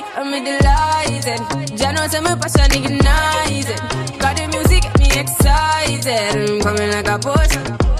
make me delighted. Jano say me passion ignited. Got the music me excited. I'm coming like a potion.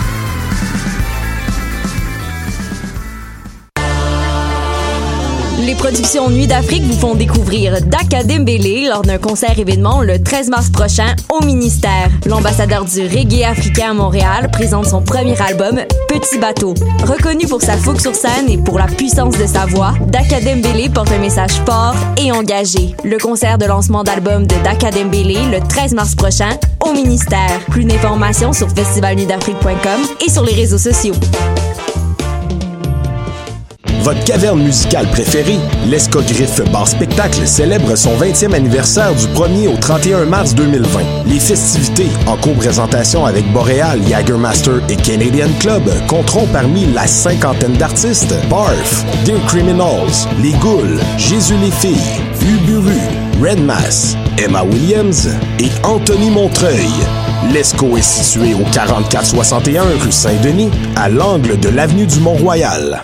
Les productions Nuit d'Afrique vous font découvrir Daka Dembélé lors d'un concert événement le 13 mars prochain au ministère. L'ambassadeur du reggae africain à Montréal présente son premier album Petit bateau. Reconnu pour sa fougue sur scène et pour la puissance de sa voix, Daka Dembélé porte un message fort et engagé. Le concert de lancement d'album de Daka Dembélé le 13 mars prochain au ministère. Plus d'informations sur festivalnuitdafrique.com et sur les réseaux sociaux. Votre caverne musicale préférée, l'Escogriffe Bar Spectacle, célèbre son 20e anniversaire du 1er au 31 mars 2020. Les festivités, en co-présentation avec Boréal, Jagermaster et Canadian Club, compteront parmi la cinquantaine d'artistes Barf, Dear Criminals, Les Ghouls, Jésus les filles, Uburu, Redmass, Emma Williams et Anthony Montreuil. L'ESCO est situé au 4461 rue Saint-Denis, à l'angle de l'avenue du Mont-Royal.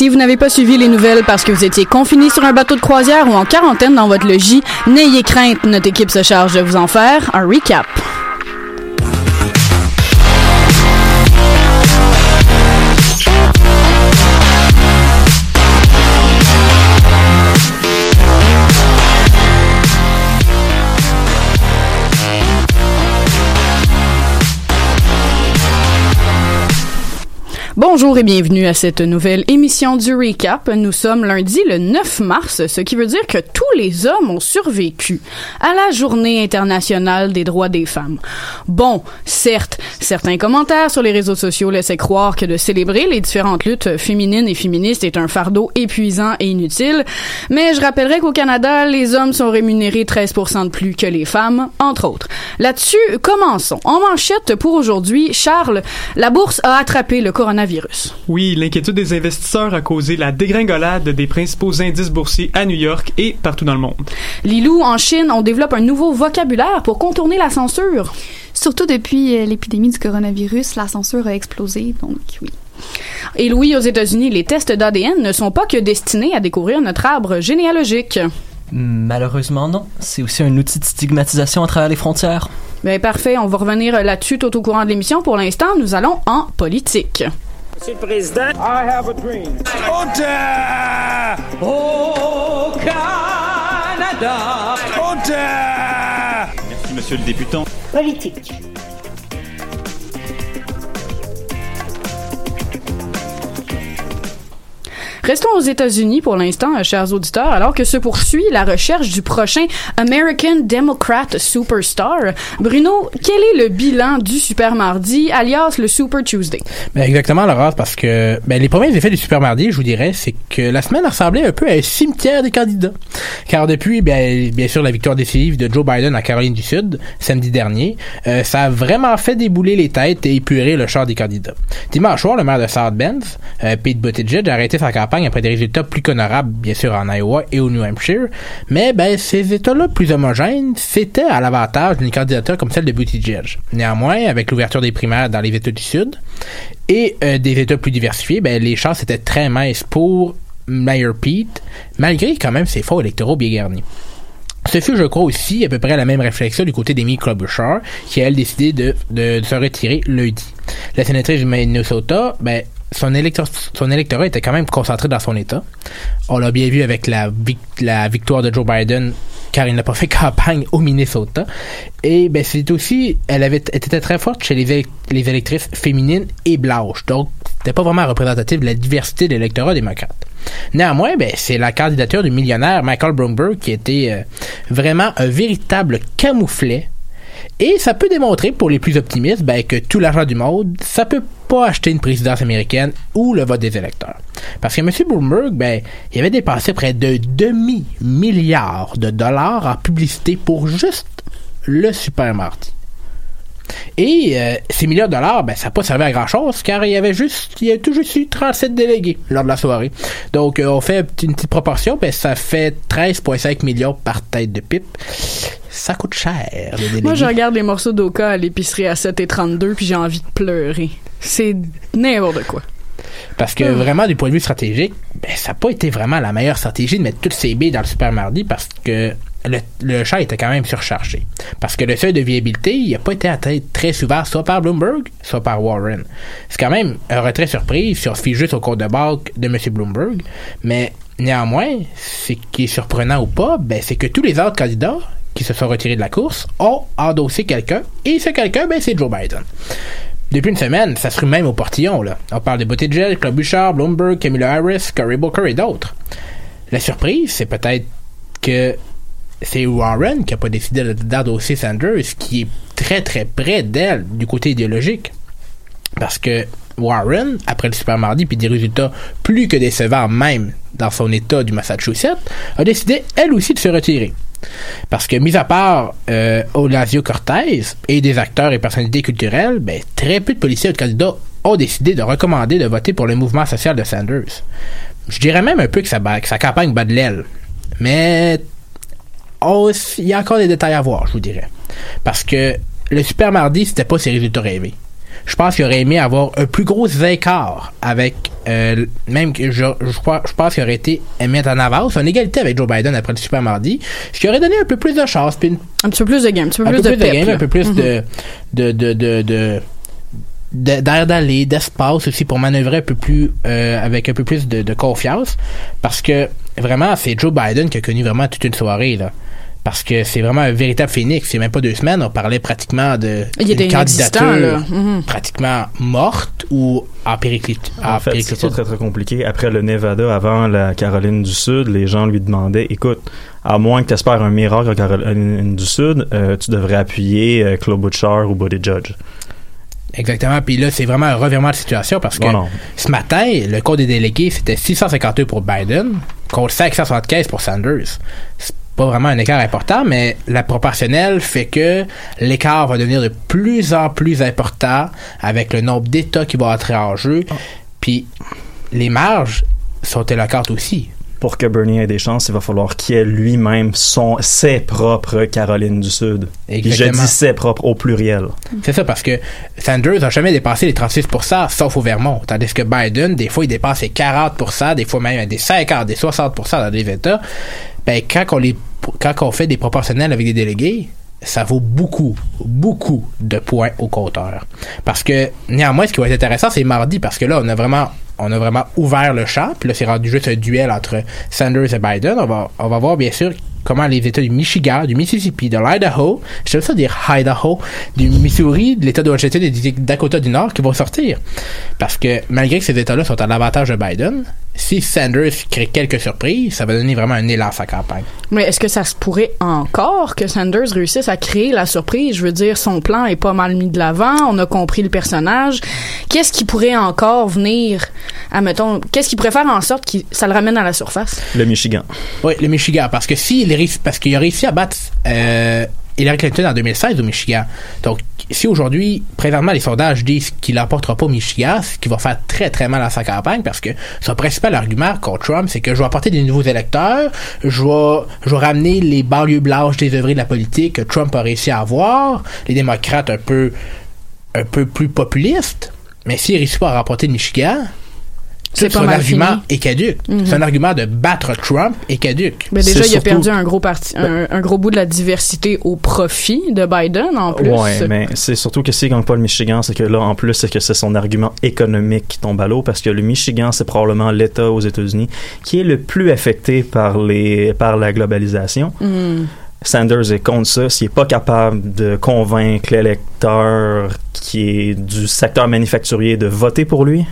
Si vous n'avez pas suivi les nouvelles parce que vous étiez confiné sur un bateau de croisière ou en quarantaine dans votre logis, n'ayez crainte, notre équipe se charge de vous en faire un recap. Bonjour et bienvenue à cette nouvelle émission du Recap. Nous sommes lundi le 9 mars, ce qui veut dire que tous les hommes ont survécu à la journée internationale des droits des femmes. Bon, certes, certains commentaires sur les réseaux sociaux laissaient croire que de célébrer les différentes luttes féminines et féministes est un fardeau épuisant et inutile, mais je rappellerai qu'au Canada, les hommes sont rémunérés 13% de plus que les femmes, entre autres. Là-dessus, commençons. En manchette pour aujourd'hui, Charles, la bourse a attrapé le coronavirus. Oui, l'inquiétude des investisseurs a causé la dégringolade des principaux indices boursiers à New York et partout dans le monde. Lilou, en Chine, on développe un nouveau vocabulaire pour contourner la censure. Surtout depuis euh, l'épidémie du coronavirus, la censure a explosé, donc oui. Et Louis, aux États-Unis, les tests d'ADN ne sont pas que destinés à découvrir notre arbre généalogique. Malheureusement, non. C'est aussi un outil de stigmatisation à travers les frontières. Ben, parfait, on va revenir là-dessus tout au courant de l'émission. Pour l'instant, nous allons en politique. Monsieur le Président, I have a dream. Au Canada! Merci, monsieur le députant. Politique. Restons aux États-Unis pour l'instant, euh, chers auditeurs, alors que se poursuit la recherche du prochain American Democrat Superstar. Bruno, quel est le bilan du Super Mardi, alias le Super Tuesday? Ben exactement, Laurence, parce que ben, les premiers effets du Super Mardi, je vous dirais, c'est que la semaine ressemblait un peu à un cimetière des candidats. Car depuis, bien, bien sûr, la victoire décisive de Joe Biden à Caroline du Sud, samedi dernier, euh, ça a vraiment fait débouler les têtes et épurer le char des candidats. Dimanche soir, le maire de South Bend, euh, Pete Buttigieg, a arrêté sa campagne après des résultats plus qu'honorables, bien sûr, en Iowa et au New Hampshire. Mais ben, ces États-là plus homogènes, c'était à l'avantage d'une candidature comme celle de Buttigieg. Néanmoins, avec l'ouverture des primaires dans les États du Sud et euh, des États plus diversifiés, ben, les chances étaient très minces pour Mayor Pete, malgré quand même ses fonds électoraux bien garnis. Ce fut, je crois, aussi à peu près la même réflexion du côté d'Amy Klobuchar, qui a, elle, décidé de se retirer lundi. La sénatrice du Minnesota, ben, son, électorat était quand même concentré dans son État. On l'a bien vu avec la, victoire de Joe Biden, car il n'a pas fait campagne au Minnesota. Et ben, c'est aussi, elle avait était très forte chez les, les électrices féminines et blanches. Donc, c'était pas vraiment représentatif de la diversité de l'électorat démocrate. Néanmoins, ben, c'est la candidature du millionnaire Michael Bloomberg qui était euh, vraiment un véritable camouflet et ça peut démontrer pour les plus optimistes ben, que tout l'argent du monde, ça peut pas acheter une présidence américaine ou le vote des électeurs. Parce que M. Bloomberg, ben, il avait dépensé près de demi-milliard de dollars en publicité pour juste le Super Mardi. Et euh, ces milliards de dollars, ben, ça n'a pas servi à grand chose, car il y avait juste, il y a tout eu 37 délégués lors de la soirée. Donc, euh, on fait une petite proportion, ben, ça fait 13,5 millions par tête de pipe. Ça coûte cher. Moi, je regarde les morceaux d'Oka à l'épicerie à 7,32 puis j'ai envie de pleurer. C'est n'importe quoi. Parce que vraiment, du point de vue stratégique, ben, ça n'a pas été vraiment la meilleure stratégie de mettre toutes ces billes dans le super mardi parce que le, le chat était quand même surchargé. Parce que le seuil de viabilité, il n'a pas été atteint très souvent, soit par Bloomberg, soit par Warren. C'est quand même un retrait surprise si on se fie juste au compte de banque de M. Bloomberg. Mais néanmoins, ce qui est surprenant ou pas, ben, c'est que tous les autres candidats qui se sont retirés de la course ont endossé quelqu'un, et ce quelqu'un, ben, c'est Joe Biden. Depuis une semaine, ça se rue même au portillon, là. On parle de Buttigieg, Club Bouchard, Bloomberg, Camilla Harris, Cory Booker et d'autres. La surprise, c'est peut-être que c'est Warren qui a pas décidé d'endosser Sanders, qui est très très près d'elle du côté idéologique. Parce que Warren, après le Super Mardi, puis des résultats plus que décevants même dans son état du Massachusetts, a décidé elle aussi de se retirer. Parce que, mis à part euh, Olasio Cortez et des acteurs et personnalités culturelles, ben, très peu de policiers et de candidats ont décidé de recommander de voter pour le mouvement social de Sanders. Je dirais même un peu que sa, campagne bat de l'aile. Mais il y a encore des détails à voir, je vous dirais. Parce que le Super Mardi, c'était pas ses résultats rêvés. Je pense qu'il aurait aimé avoir un plus gros écart avec euh, même que je, je, crois, je pense qu'il aurait été mis en avance, en égalité avec Joe Biden après le super mardi, ce qui aurait donné un peu plus de chance, puis une- Un petit peu plus de game, un petit peu un plus peu de plus de pep, game, là. un peu plus Mhm. de, de, de, de, de- de- d'air d'aller, d'espace aussi pour manœuvrer un peu plus euh, avec un peu plus de, de confiance parce que vraiment c'est Joe Biden qui a connu vraiment toute une soirée là parce que c'est vraiment un véritable phénix c'est même pas deux semaines on parlait pratiquement de Il là. Mhm. pratiquement morte ou en périclite En fait, c'est pas très très compliqué. Après le Nevada, avant la Caroline du Sud, les gens lui demandaient écoute, à moins que tu espères un miracle en Caroline du Sud, euh, tu devrais appuyer euh, Claude Butcher ou Buddy Judge. Exactement. Puis là, c'est vraiment un revirement de situation parce que Non, non. ce matin, le code des délégués, c'était 652 pour Biden contre 575 pour Sanders. C'est pas vraiment un écart important, mais la proportionnelle fait que l'écart va devenir de plus en plus important avec le nombre d'États qui vont entrer en jeu. Puis les marges sont éloquentes aussi. Pour que Bernie ait des chances, il va falloir qu'il ait lui-même son, ses propres Caroline du Sud. Et je dis ses propres au pluriel. C'est ça, parce que Sanders n'a jamais dépassé les 36%, sauf au Vermont. Tandis que Biden, des fois, il dépasse les 40%, des fois même des 50%, des 60% dans des États. Ben, quand on, les, quand on fait des proportionnels avec des délégués, ça vaut beaucoup, beaucoup de points au compteur. Parce que, néanmoins, ce qui va être intéressant, c'est mardi, parce que là, on a vraiment, on a vraiment ouvert le champ, puis là, c'est juste un duel entre Sanders et Biden. On va, on va voir, bien sûr, comment les États du Michigan, du Mississippi, de l'Idaho, j'aime ça dire Idaho, du Missouri, de l'État de Washington et du Dakota du Nord qui vont sortir. Parce que malgré que ces États-là sont à l'avantage de Biden, si Sanders crée quelques surprises, ça va donner vraiment un élan à sa campagne. Mais est-ce que ça se pourrait encore que Sanders réussisse à créer la surprise? Je veux dire, son plan est pas mal mis de l'avant, on a compris le personnage. Qu'est-ce qui pourrait encore venir, admettons, qu'est-ce qui pourrait faire en sorte que ça le ramène à la surface? Le Michigan. Oui, le Michigan, parce que s'il réussi- parce qu'il a réussi à battre euh, Hillary Clinton en 2016 au Michigan. Donc, si aujourd'hui, présentement, les sondages disent qu'il n'emportera pas au Michigan, ce qui va faire très très mal à sa campagne, parce que son principal argument contre Trump, c'est que je vais apporter des nouveaux électeurs, je vais, je vais ramener les banlieues blanches désœuvrées de la politique que Trump a réussi à avoir, les démocrates un peu, un peu plus populistes, mais s'il réussit pas à remporter le Michigan, C'est son argument fini. est caduque. Mhm. Son argument de battre Trump est caduque. Mais déjà, il a perdu un gros parti, un, un gros bout de la diversité au profit de Biden, en plus. Ouais, mais c'est surtout que s'il gagne pas le Michigan, c'est que là, en plus, c'est que c'est son argument économique qui tombe à l'eau parce que le Michigan, c'est probablement l'État aux États-Unis qui est le plus affecté par les, par la globalisation. Hmm. Sanders est contre ça. S'il n'est pas capable de convaincre l'électeur qui est du secteur manufacturier de voter pour lui,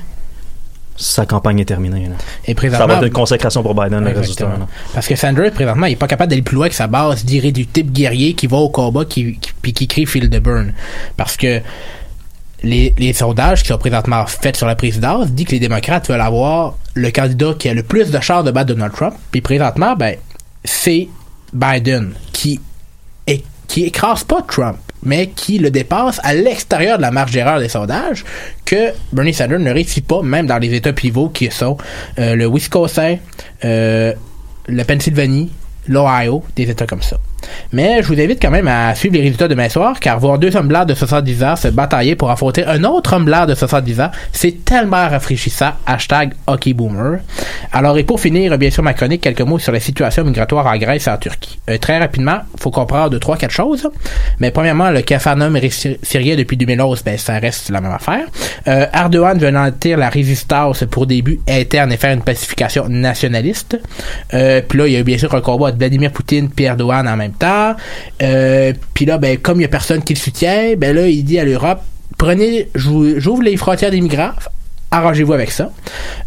sa campagne est terminée. là. Et Ça va être une consécration pour Biden le là. Parce que Sanders, présentement, il est pas capable d'aller plus loin que sa base dirait du type guerrier qui va au combat qui, qui, puis qui crie Field de Burn. Parce que les, les sondages qui sont présentement faits sur la présidence disent que les démocrates veulent avoir le candidat qui a le plus de chances de battre Donald Trump. Puis présentement, ben, c'est Biden qui, est, qui écrase pas Trump, mais qui le dépasse à l'extérieur de la marge d'erreur des sondages que Bernie Sanders ne réussit pas, même dans les États pivots qui sont euh, le Wisconsin, euh, la Pennsylvanie, l'Ohio, des États comme ça. Mais je vous invite quand même à suivre les résultats demain soir, car voir deux hommes blancs de 70 ans se batailler pour affronter un autre homme blanc de 70 ans, c'est tellement rafraîchissant. Hashtag HockeyBoomer. Alors, et pour finir, bien sûr, ma chronique, quelques mots sur la situation migratoire en Grèce et en Turquie. Euh, très rapidement, faut comprendre deux, trois, quatre choses. Mais premièrement, le Capharnaüm ré- syrien depuis 2011, ben, ça reste la même affaire. Euh, Erdogan veut anéantir la résistance pour des buts internes et faire une pacification nationaliste. Euh, puis là, il y a eu bien sûr un combat entre Vladimir Poutine et Erdogan en même Euh, puis là, ben, comme il y a personne qui le soutient, ben là, il dit à l'Europe, prenez, j'ou- j'ouvre les frontières des migrants, arrangez-vous avec ça.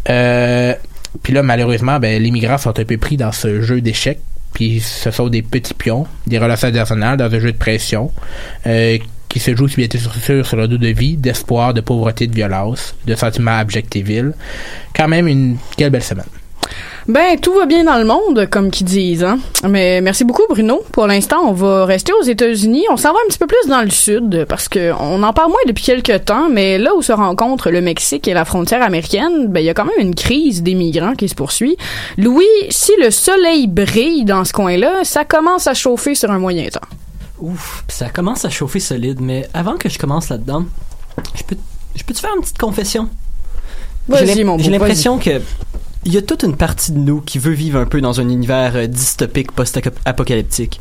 Euh, puis là, malheureusement, ben, les migrants sont un peu pris dans ce jeu d'échecs. Puis ce sont des petits pions, des relations internationales dans un jeu de pression euh, qui se joue bien sûr sur le dos de vie, d'espoir, de pauvreté, de violence, de sentiments abjects et vils. Quand même une quelle belle semaine. Ben, tout va bien dans le monde, comme qu'ils disent, hein. Mais merci beaucoup, Bruno. Pour l'instant, on va rester aux États-Unis. On s'en va un petit peu plus dans le sud, parce que on en parle moins depuis quelques temps, mais là où se rencontrent le Mexique et la frontière américaine, ben, il y a quand même une crise des migrants qui se poursuit. Louis, si le soleil brille dans ce coin-là, ça commence à chauffer sur un moyen temps. Ouf, ça commence à chauffer solide, mais avant que je commence là-dedans, je peux, je peux te faire une petite confession? Vas-y, mon J'ai l'impression que il y a toute une partie de nous qui veut vivre un peu dans un univers euh, dystopique post-apocalyptique.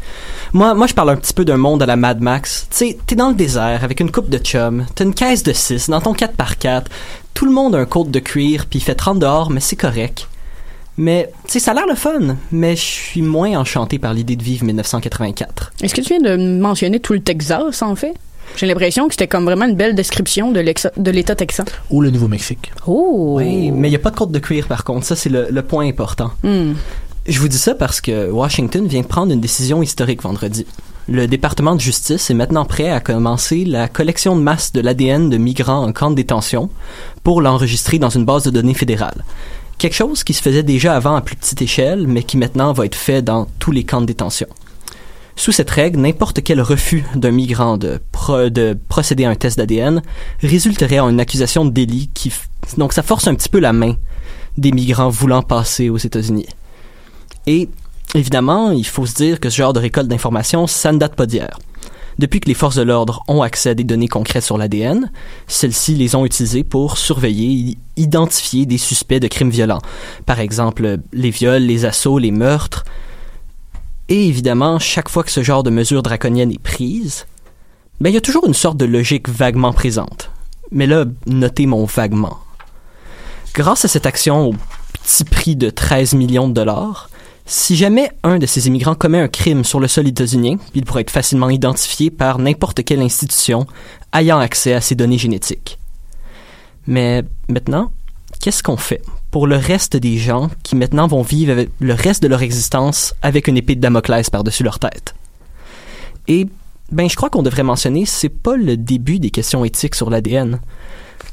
Moi, je parle un petit peu d'un monde à la Mad Max. Tu sais, t'es dans le désert avec une coupe de chum, t'as une caisse de 6 dans ton 4x4, tout le monde a un côte de cuir, puis il fait 30 dehors, mais c'est correct. Mais, tu ça a l'air le fun, mais je suis moins enchanté par l'idée de vivre 1984. Est-ce que tu viens de mentionner tout le Texas, en fait? J'ai l'impression que c'était comme vraiment une belle description de l'État texan. Ou le Nouveau-Mexique. Oh! Oui, mais il n'y a pas de côte de cuir par contre, ça c'est le, le point important. Hmm. Je vous dis ça parce que Washington vient de prendre une décision historique vendredi. Le département de justice est maintenant prêt à commencer la collection de masse de l'ADN de migrants en camp de détention pour l'enregistrer dans une base de données fédérale. Quelque chose qui se faisait déjà avant à plus petite échelle, mais qui maintenant va être fait dans tous les camps de détention. Sous cette règle, n'importe quel refus d'un migrant de, pro- de procéder à un test d'ADN résulterait en une accusation de délit qui... Donc ça force un petit peu la main des migrants voulant passer aux États-Unis. Et évidemment, il faut se dire que ce genre de récolte d'informations, ça ne date pas d'hier. Depuis que les forces de l'ordre ont accès à des données concrètes sur l'ADN, celles-ci les ont utilisées pour surveiller et identifier des suspects de crimes violents. Par exemple, les viols, les assauts, les meurtres. Et évidemment, chaque fois que ce genre de mesure draconienne est prise, ben, il y a toujours une sorte de logique vaguement présente. Mais là, notez mon vaguement. Grâce à cette action au petit prix de 13 millions de dollars, si jamais un de ces immigrants commet un crime sur le sol états-unien, il pourrait être facilement identifié par n'importe quelle institution ayant accès à ces données génétiques. Mais maintenant, qu'est-ce qu'on fait pour le reste des gens qui maintenant vont vivre le reste de leur existence avec une épée de Damoclès par-dessus leur tête? Et ben, je crois qu'on devrait mentionner, c'est pas le début des questions éthiques sur l'ADN.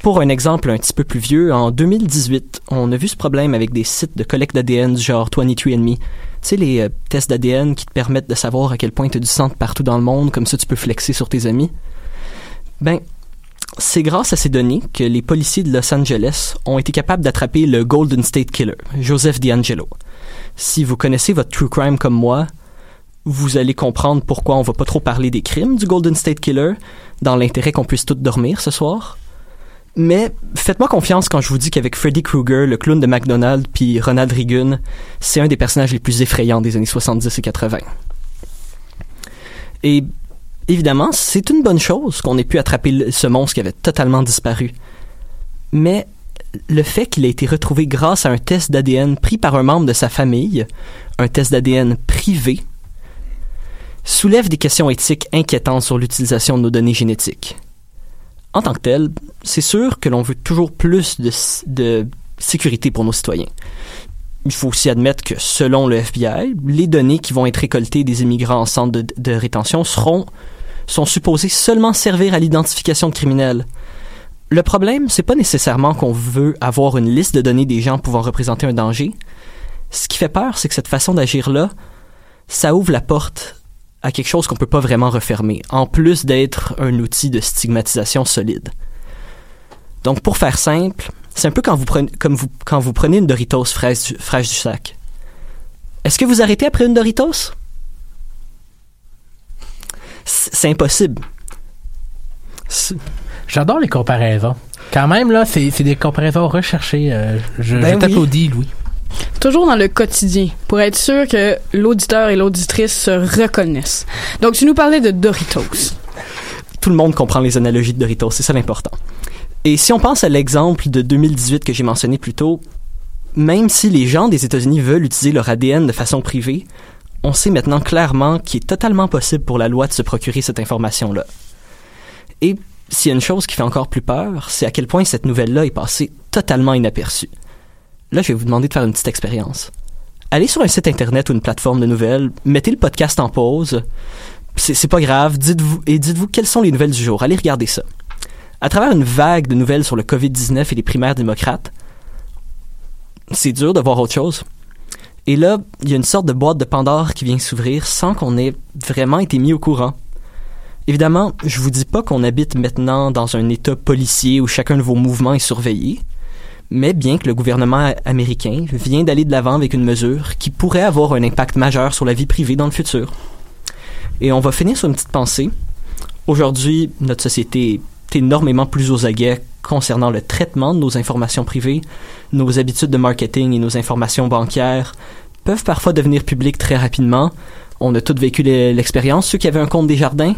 Pour un exemple un petit peu plus vieux, en 2018, on a vu ce problème avec des sites de collecte d'ADN du genre 23andMe. Tu sais, les euh, tests d'ADN qui te permettent de savoir à quel point tu as du sang partout dans le monde, comme ça tu peux flexer sur tes amis. Ben, c'est grâce à ces données que les policiers de Los Angeles ont été capables d'attraper le Golden State Killer, Joseph D'Angelo. Si vous connaissez votre true crime comme moi, vous allez comprendre pourquoi on va pas trop parler des crimes du Golden State Killer, dans l'intérêt qu'on puisse tous dormir ce soir. Mais faites-moi confiance quand je vous dis qu'avec Freddy Krueger, le clown de McDonald's, puis Ronald Reagan, c'est un des personnages les plus effrayants des années 70 et 80. Et évidemment, c'est une bonne chose qu'on ait pu attraper ce monstre qui avait totalement disparu. Mais le fait qu'il ait été retrouvé grâce à un test d'ADN pris par un membre de sa famille, un test d'ADN privé, soulève des questions éthiques inquiétantes sur l'utilisation de nos données génétiques. En tant que tel, c'est sûr que l'on veut toujours plus de, sécurité pour nos citoyens. Il faut aussi admettre que selon le FBI, les données qui vont être récoltées des immigrants en centre de rétention seront sont supposées seulement servir à l'identification de criminels. Le problème, c'est pas nécessairement qu'on veut avoir une liste de données des gens pouvant représenter un danger. Ce qui fait peur, c'est que cette façon d'agir-là, ça ouvre la porte à quelque chose qu'on peut pas vraiment refermer, en plus d'être un outil de stigmatisation solide. Donc, pour faire simple, c'est un peu comme quand vous prenez une Doritos fraîche du sac. Est-ce que vous arrêtez après une Doritos? C'est impossible. J'adore les comparaisons. Quand même, là, c'est c'est des comparaisons recherchées. euh, je Ben je oui. t'applaudis, Louis. Toujours dans le quotidien, pour être sûr que l'auditeur et l'auditrice se reconnaissent. Donc, tu nous parlais de Doritos. tout le monde comprend les analogies de Doritos, c'est ça l'important. Et si on pense à l'exemple de 2018 que j'ai mentionné plus tôt, même si les gens des États-Unis veulent utiliser leur ADN de façon privée, on sait maintenant clairement qu'il est totalement possible pour la loi de se procurer cette information-là. Et s'il y a une chose qui fait encore plus peur, c'est à quel point cette nouvelle-là est passée totalement inaperçue. Là, je vais vous demander de faire une petite expérience. Allez sur un site internet ou une plateforme de nouvelles, mettez le podcast en pause, c'est pas grave, dites-vous et dites-vous quelles sont les nouvelles du jour. Allez regarder ça. À travers une vague de nouvelles sur le COVID-19 et les primaires démocrates, c'est dur de voir autre chose. Et là, il y a une sorte de boîte de Pandore qui vient s'ouvrir sans qu'on ait vraiment été mis au courant. Évidemment, je vous dis pas qu'on habite maintenant dans un état policier où chacun de vos mouvements est surveillé, mais bien que le gouvernement américain vient d'aller de l'avant avec une mesure qui pourrait avoir un impact majeur sur la vie privée dans le futur. Et on va finir sur une petite pensée. Aujourd'hui, notre société est énormément plus aux aguets concernant le traitement de nos informations privées, nos habitudes de marketing et nos informations bancaires peuvent parfois devenir publiques très rapidement. On a tous vécu l'e- l'expérience, ceux qui avaient un compte des jardins.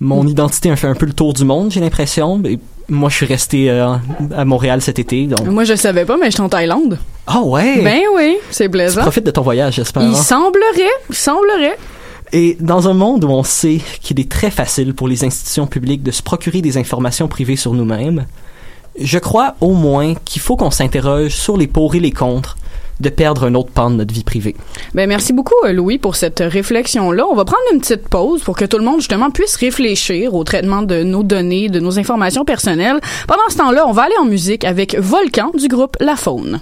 Mon identité a fait un peu le tour du monde, j'ai l'impression. Moi, je suis resté euh, à Montréal cet été, donc... Moi, je savais pas, mais je suis en Thaïlande. Ah ouais? Ben oui, c'est plaisant. Profite de ton voyage, j'espère. Il hein? semblerait, il semblerait. Et dans un monde où on sait qu'il est très facile pour les institutions publiques de se procurer des informations privées sur nous-mêmes, je crois au moins qu'il faut qu'on s'interroge sur les pour et les contre de perdre un autre pan de notre vie privée. Ben merci beaucoup euh, Louis pour cette réflexion-là. On va prendre une petite pause pour que tout le monde justement puisse réfléchir au traitement de nos données, de nos informations personnelles. Pendant ce temps-là, on va aller en musique avec Volcan du groupe La Faune.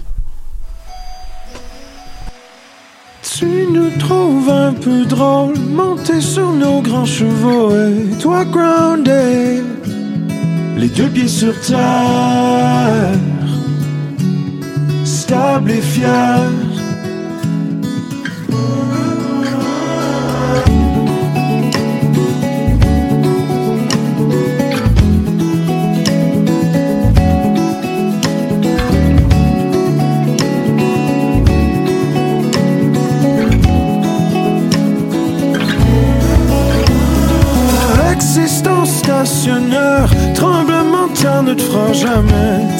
Tu nous trouves un peu drôle, monter sur nos grands chevaux et toi grounded, les deux pieds sur terre, stable et fier. Existence stationneur, tremblement de fera jamais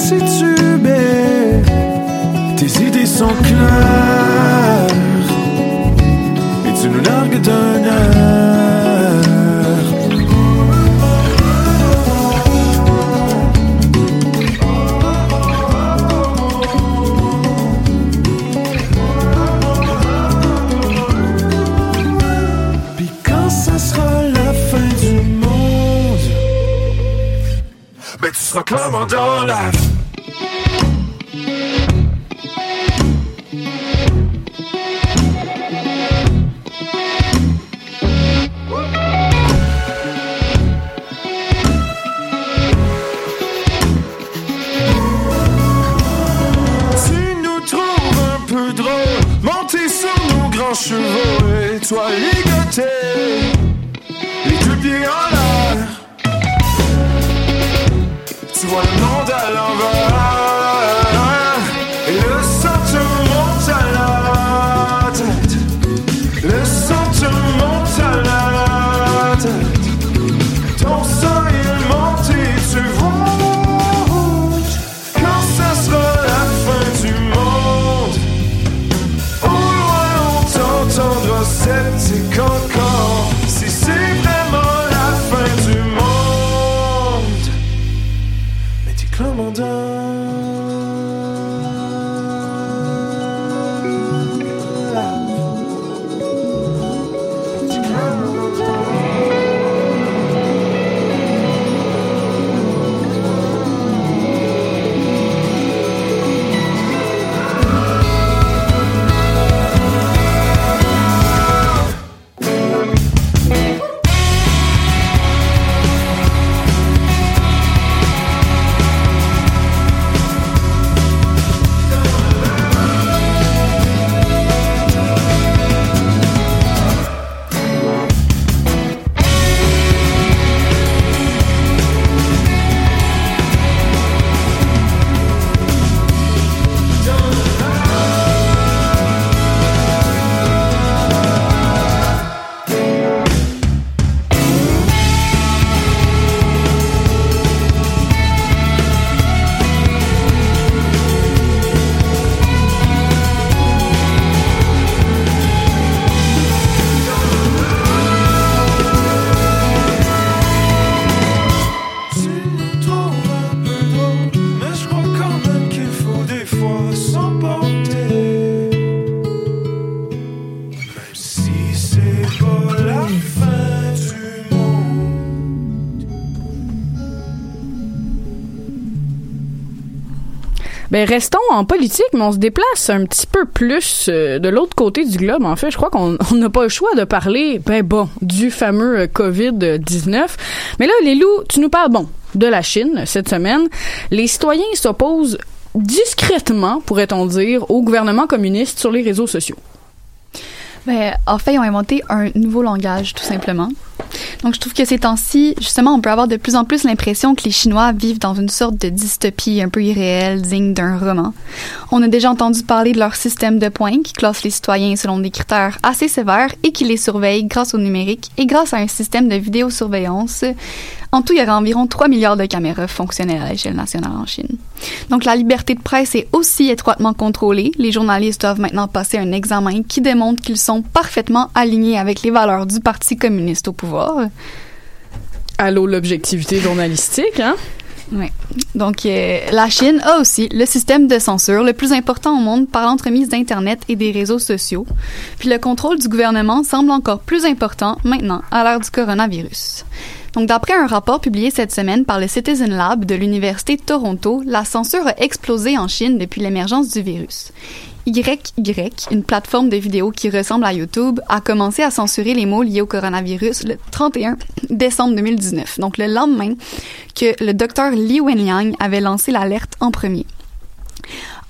clairement Ben restons en politique, mais on se déplace un petit peu plus euh, de l'autre côté du globe. En fait, je crois qu'on on n'a pas le choix de parler, ben bon, du fameux euh, Covid-19. Mais là, les loups, tu nous parles, bon, de la Chine cette semaine. Les citoyens s'opposent discrètement, pourrait-on dire, au gouvernement communiste sur les réseaux sociaux. Ben, en fait, ils ont inventé un nouveau langage, tout simplement. Donc, je trouve que ces temps-ci, justement, on peut avoir de plus en plus l'impression que les Chinois vivent dans une sorte de dystopie un peu irréelle, digne d'un roman. On a déjà entendu parler de leur système de points qui classe les citoyens selon des critères assez sévères et qui les surveille grâce au numérique et grâce à un système de vidéosurveillance. En tout, il y aura environ 3 milliards de caméras fonctionnelles à l'échelle nationale en Chine. Donc, la liberté de presse est aussi étroitement contrôlée. Les journalistes doivent maintenant passer un examen qui démontre qu'ils sont parfaitement alignés avec les valeurs du Parti communiste au pouvoir. Allô, l'objectivité journalistique, hein? Oui. Donc, euh, la Chine a aussi le système de censure le plus important au monde par l'entremise d'Internet et des réseaux sociaux. Puis le contrôle du gouvernement semble encore plus important maintenant à l'ère du coronavirus. Donc, d'après un rapport publié cette semaine par le Citizen Lab de l'Université de Toronto, la censure a explosé en Chine depuis l'émergence du virus. YY, une plateforme de vidéos qui ressemble à YouTube, a commencé à censurer les mots liés au coronavirus le 31 décembre 2019, donc le lendemain que le docteur Li Wenliang avait lancé l'alerte en premier.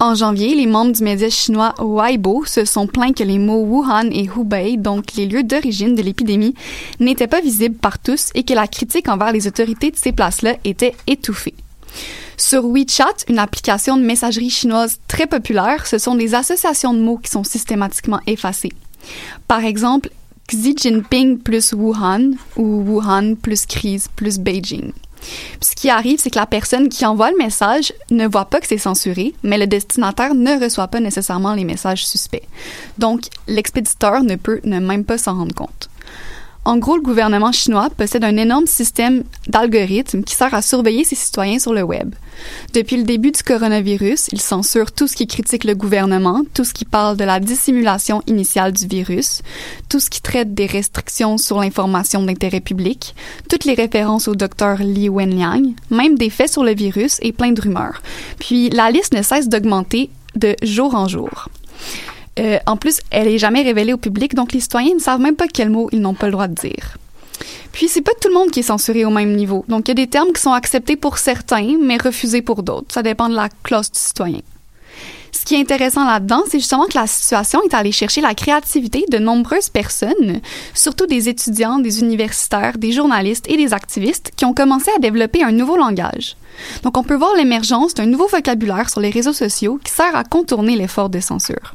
En janvier, les membres du média chinois Weibo se sont plaints que les mots Wuhan et Hubei, donc les lieux d'origine de l'épidémie, n'étaient pas visibles par tous et que la critique envers les autorités de ces places-là était étouffée. Sur WeChat, une application de messagerie chinoise très populaire, ce sont des associations de mots qui sont systématiquement effacées. Par exemple, Xi Jinping plus Wuhan ou Wuhan plus crise plus Beijing. Ce qui arrive, c'est que la personne qui envoie le message ne voit pas que c'est censuré, mais le destinataire ne reçoit pas nécessairement les messages suspects. Donc, l'expéditeur ne peut ne même pas s'en rendre compte. En gros, le gouvernement chinois possède un énorme système d'algorithmes qui sert à surveiller ses citoyens sur le web. Depuis le début du coronavirus, il censure tout ce qui critique le gouvernement, tout ce qui parle de la dissimulation initiale du virus, tout ce qui traite des restrictions sur l'information d'intérêt public, toutes les références au docteur Li Wenliang, même des faits sur le virus et plein de rumeurs. Puis la liste ne cesse d'augmenter de jour en jour. Euh, en plus, elle est jamais révélée au public, donc les citoyens ne savent même pas quels mots ils n'ont pas le droit de dire. Puis c'est pas tout le monde qui est censuré au même niveau. Donc il y a des termes qui sont acceptés pour certains, mais refusés pour d'autres. Ça dépend de la classe du citoyen. Ce qui est intéressant là-dedans, c'est justement que la situation est allée chercher la créativité de nombreuses personnes, surtout des étudiants, des universitaires, des journalistes et des activistes qui ont commencé à développer un nouveau langage. Donc on peut voir l'émergence d'un nouveau vocabulaire sur les réseaux sociaux qui sert à contourner l'effort de censure.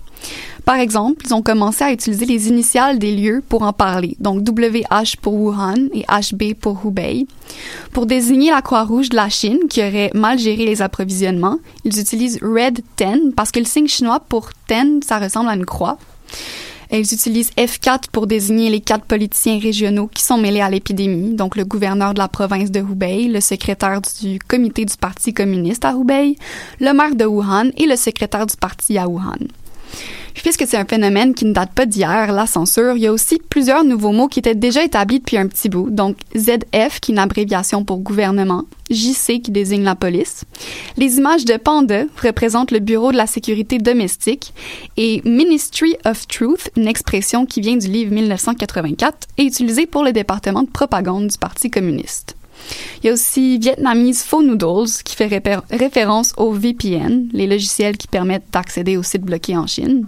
Par exemple, ils ont commencé à utiliser les initiales des lieux pour en parler, donc WH pour Wuhan et HB pour Hubei. Pour désigner la Croix-Rouge de la Chine qui aurait mal géré les approvisionnements, ils utilisent Red 10 parce que le signe chinois pour 10, ça ressemble à une croix. Ils utilisent F4 pour désigner les quatre politiciens régionaux qui sont mêlés à l'épidémie, donc le gouverneur de la province de Hubei, le secrétaire du comité du Parti communiste à Hubei, le maire de Wuhan et le secrétaire du parti à Wuhan. Puis puisque c'est un phénomène qui ne date pas d'hier, la censure, il y a aussi plusieurs nouveaux mots qui étaient déjà établis depuis un petit bout. Donc ZF, qui est une abréviation pour gouvernement, JC, qui désigne la police. Les images de panda représentent le Bureau de la sécurité domestique et Ministry of Truth, une expression qui vient du livre 1984 et utilisée pour le département de propagande du Parti communiste. Il y a aussi Vietnamese Faux Noodles qui fait référence au VPN, les logiciels qui permettent d'accéder aux sites bloqués en Chine.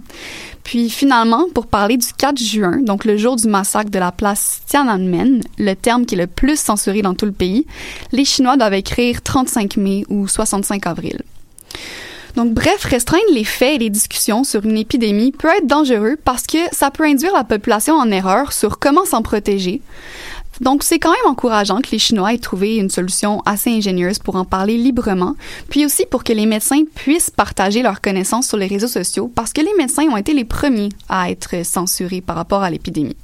Puis finalement, pour parler du 4 juin, donc le jour du massacre de la place Tiananmen, le terme qui est le plus censuré dans tout le pays, les Chinois doivent écrire 35 mai ou 65 avril. Donc, bref, restreindre les faits et les discussions sur une épidémie peut être dangereux parce que ça peut induire la population en erreur sur comment s'en protéger. Donc, c'est quand même encourageant que les Chinois aient trouvé une solution assez ingénieuse pour en parler librement, puis aussi pour que les médecins puissent partager leurs connaissances sur les réseaux sociaux, parce que les médecins ont été les premiers à être censurés par rapport à l'épidémie.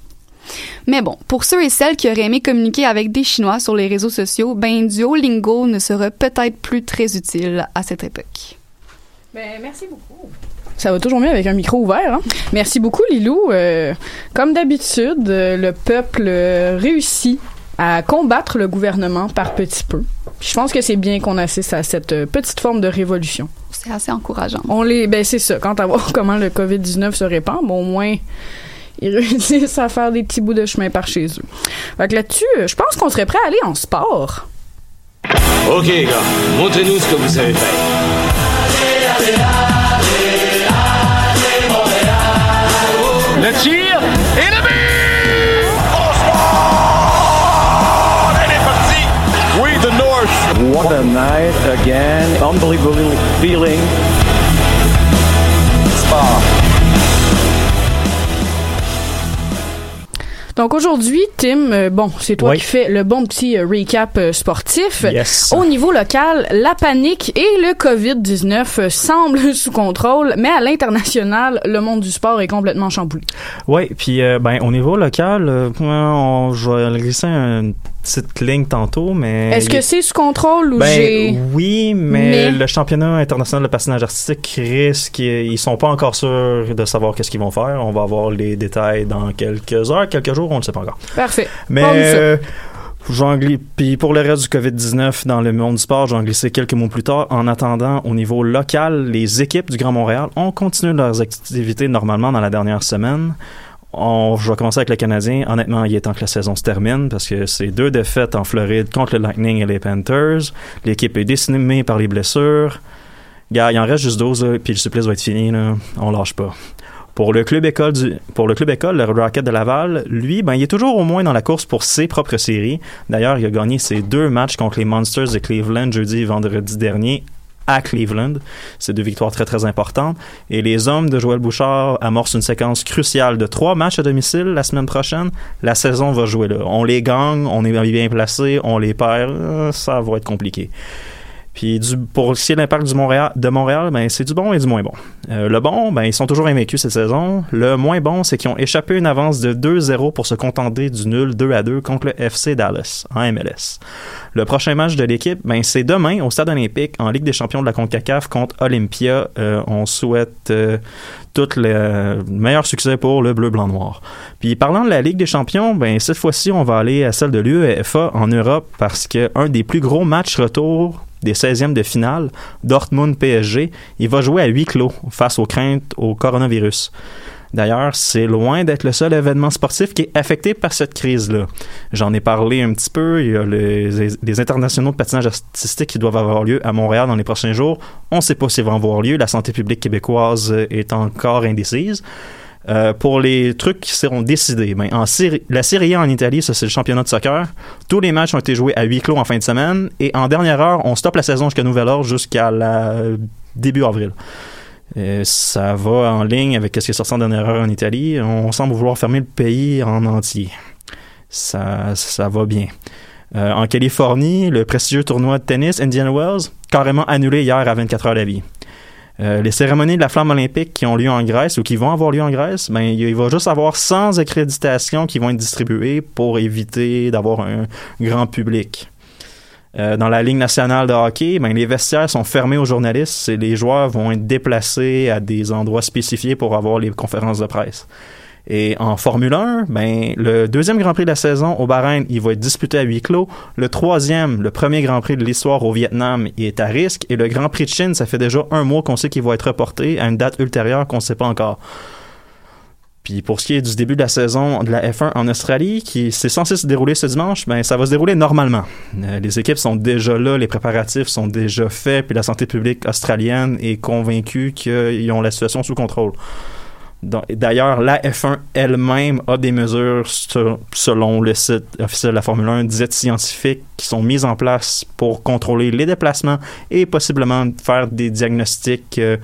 Mais bon, pour ceux et celles qui auraient aimé communiquer avec des Chinois sur les réseaux sociaux, ben Duolingo ne sera peut-être plus très utile à cette époque. Ben, merci beaucoup. Ça va toujours mieux avec un micro ouvert. Hein? Merci beaucoup, Lilou. Euh, comme d'habitude, euh, le peuple euh, réussit à combattre le gouvernement par petits peu. Puis je pense que c'est bien qu'on assiste à cette petite forme de révolution. C'est assez encourageant. On les, ben c'est ça. Quant à voir comment le Covid-19 se répand, bon, au moins ils réussissent à faire des petits bouts de chemin par chez eux. Fait que là-dessus, je pense qu'on serait prêt à aller en sport. Ok, gars, montrez-nous ce que vous savez faire. What a night again. Unbelievable feeling. Spa. Donc aujourd'hui, Tim, euh, bon, c'est toi Oui. qui fais le bon petit euh, recap euh, sportif. Yes. Au niveau local, la panique et le COVID-19 euh, semblent sous contrôle, mais à l'international, le monde du sport est complètement chamboulé. Oui, puis euh, ben, au niveau local, euh, on, je vais glisser une petite ligne tantôt, mais... Est-ce que c'est sous contrôle ou Ben, j'ai... oui, mais, Mais- le championnat international de patinage artistique risque, ils sont pas encore sûrs de savoir qu'est-ce qu'ils vont faire. On va avoir les détails dans quelques heures, quelques jours, on ne sait pas encore. Parfait. Mais euh, j'en puis pour le reste du Covid-19 dans le monde du sport, j'en glissé quelques mots plus tard. En attendant, au niveau local, les équipes du Grand Montréal ont continué leurs activités normalement dans la dernière semaine. On, je vais commencer avec le Canadien. Honnêtement, il est temps que la saison se termine parce que c'est deux défaites en Floride contre le Lightning et les Panthers. L'équipe est décimée par les blessures. Il en reste juste 12, là, puis le supplice va être fini. Là. On lâche pas. Pour le club école pour le club école, le Rocket de Laval, lui, ben, il est toujours au moins dans la course pour ses propres séries. D'ailleurs, il a gagné ses deux matchs contre les Monsters de Cleveland jeudi et vendredi dernier à Cleveland. C'est deux victoires très très importantes. Et les hommes de Joël Bouchard amorcent une séquence cruciale de trois matchs à domicile la semaine prochaine. La saison va jouer là. On les gagne, on est bien placé, on les perd, ça va être compliqué. Puis du, pour ce qui est de l'impact du Montréal, de Montréal, ben, c'est du bon et du moins bon. Euh, le bon, ben, ils sont toujours invaincus cette saison. Le moins bon, c'est qu'ils ont échappé une avance de 2-0 pour se contenter du nul 2 à 2 contre le FC Dallas en MLS. Le prochain match de l'équipe, ben, c'est demain au Stade olympique en Ligue des champions de la CONCACAF contre Olympia. Euh, on souhaite euh, tout le meilleur succès pour le bleu, blanc, noir. Puis parlant de la Ligue des champions, ben, cette fois-ci, on va aller à celle de l'UEFA en Europe parce que un des plus gros matchs retour des 16e de finale, Dortmund-PSG, il va jouer à huis clos face aux craintes au coronavirus. D'ailleurs, c'est loin d'être le seul événement sportif qui est affecté par cette crise-là. J'en ai parlé un petit peu. Il y a les, les internationaux de patinage artistique qui doivent avoir lieu à Montréal dans les prochains jours. On ne sait pas s'ils vont avoir lieu. La santé publique québécoise est encore indécise. Euh, pour les trucs qui seront décidés, ben, la Serie A en Italie, ça c'est le championnat de soccer. Tous les matchs ont été joués à huis clos en fin de semaine et en dernière heure, on stoppe la saison jusqu'à nouvel ordre jusqu'à début avril. Ça va en ligne avec ce qui est sorti en dernière heure en Italie. On semble vouloir fermer le pays en entier. Ça, va bien. Euh, en Californie, le prestigieux tournoi de tennis Indian Wells, carrément annulé hier à 24 heures la vie. Euh, les cérémonies de la flamme olympique qui ont lieu en Grèce ou qui vont avoir lieu en Grèce, ben, il va juste avoir 100 accréditations qui vont être distribuées pour éviter d'avoir un grand public. Euh, dans la Ligue nationale de hockey, ben, les vestiaires sont fermés aux journalistes et les joueurs vont être déplacés à des endroits spécifiés pour avoir les conférences de presse. Et en Formule 1, ben, le deuxième Grand Prix de la saison au Bahreïn, il va être disputé à huis clos. Le troisième, le premier Grand Prix de l'histoire au Vietnam, il est à risque. Et le Grand Prix de Chine, ça fait déjà un mois qu'on sait qu'il va être reporté à une date ultérieure qu'on ne sait pas encore. Puis pour ce qui est du début de la saison de la F1 en Australie, qui c'est censé se dérouler ce dimanche, ben ça va se dérouler normalement. Euh, les équipes sont déjà là, les préparatifs sont déjà faits, puis la santé publique australienne est convaincue qu'ils ont la situation sous contrôle. D'ailleurs, la F1 elle-même a des mesures sur- selon le site officiel de la Formule 1, dites scientifiques, qui sont mises en place pour contrôler les déplacements et possiblement faire des diagnostics euh,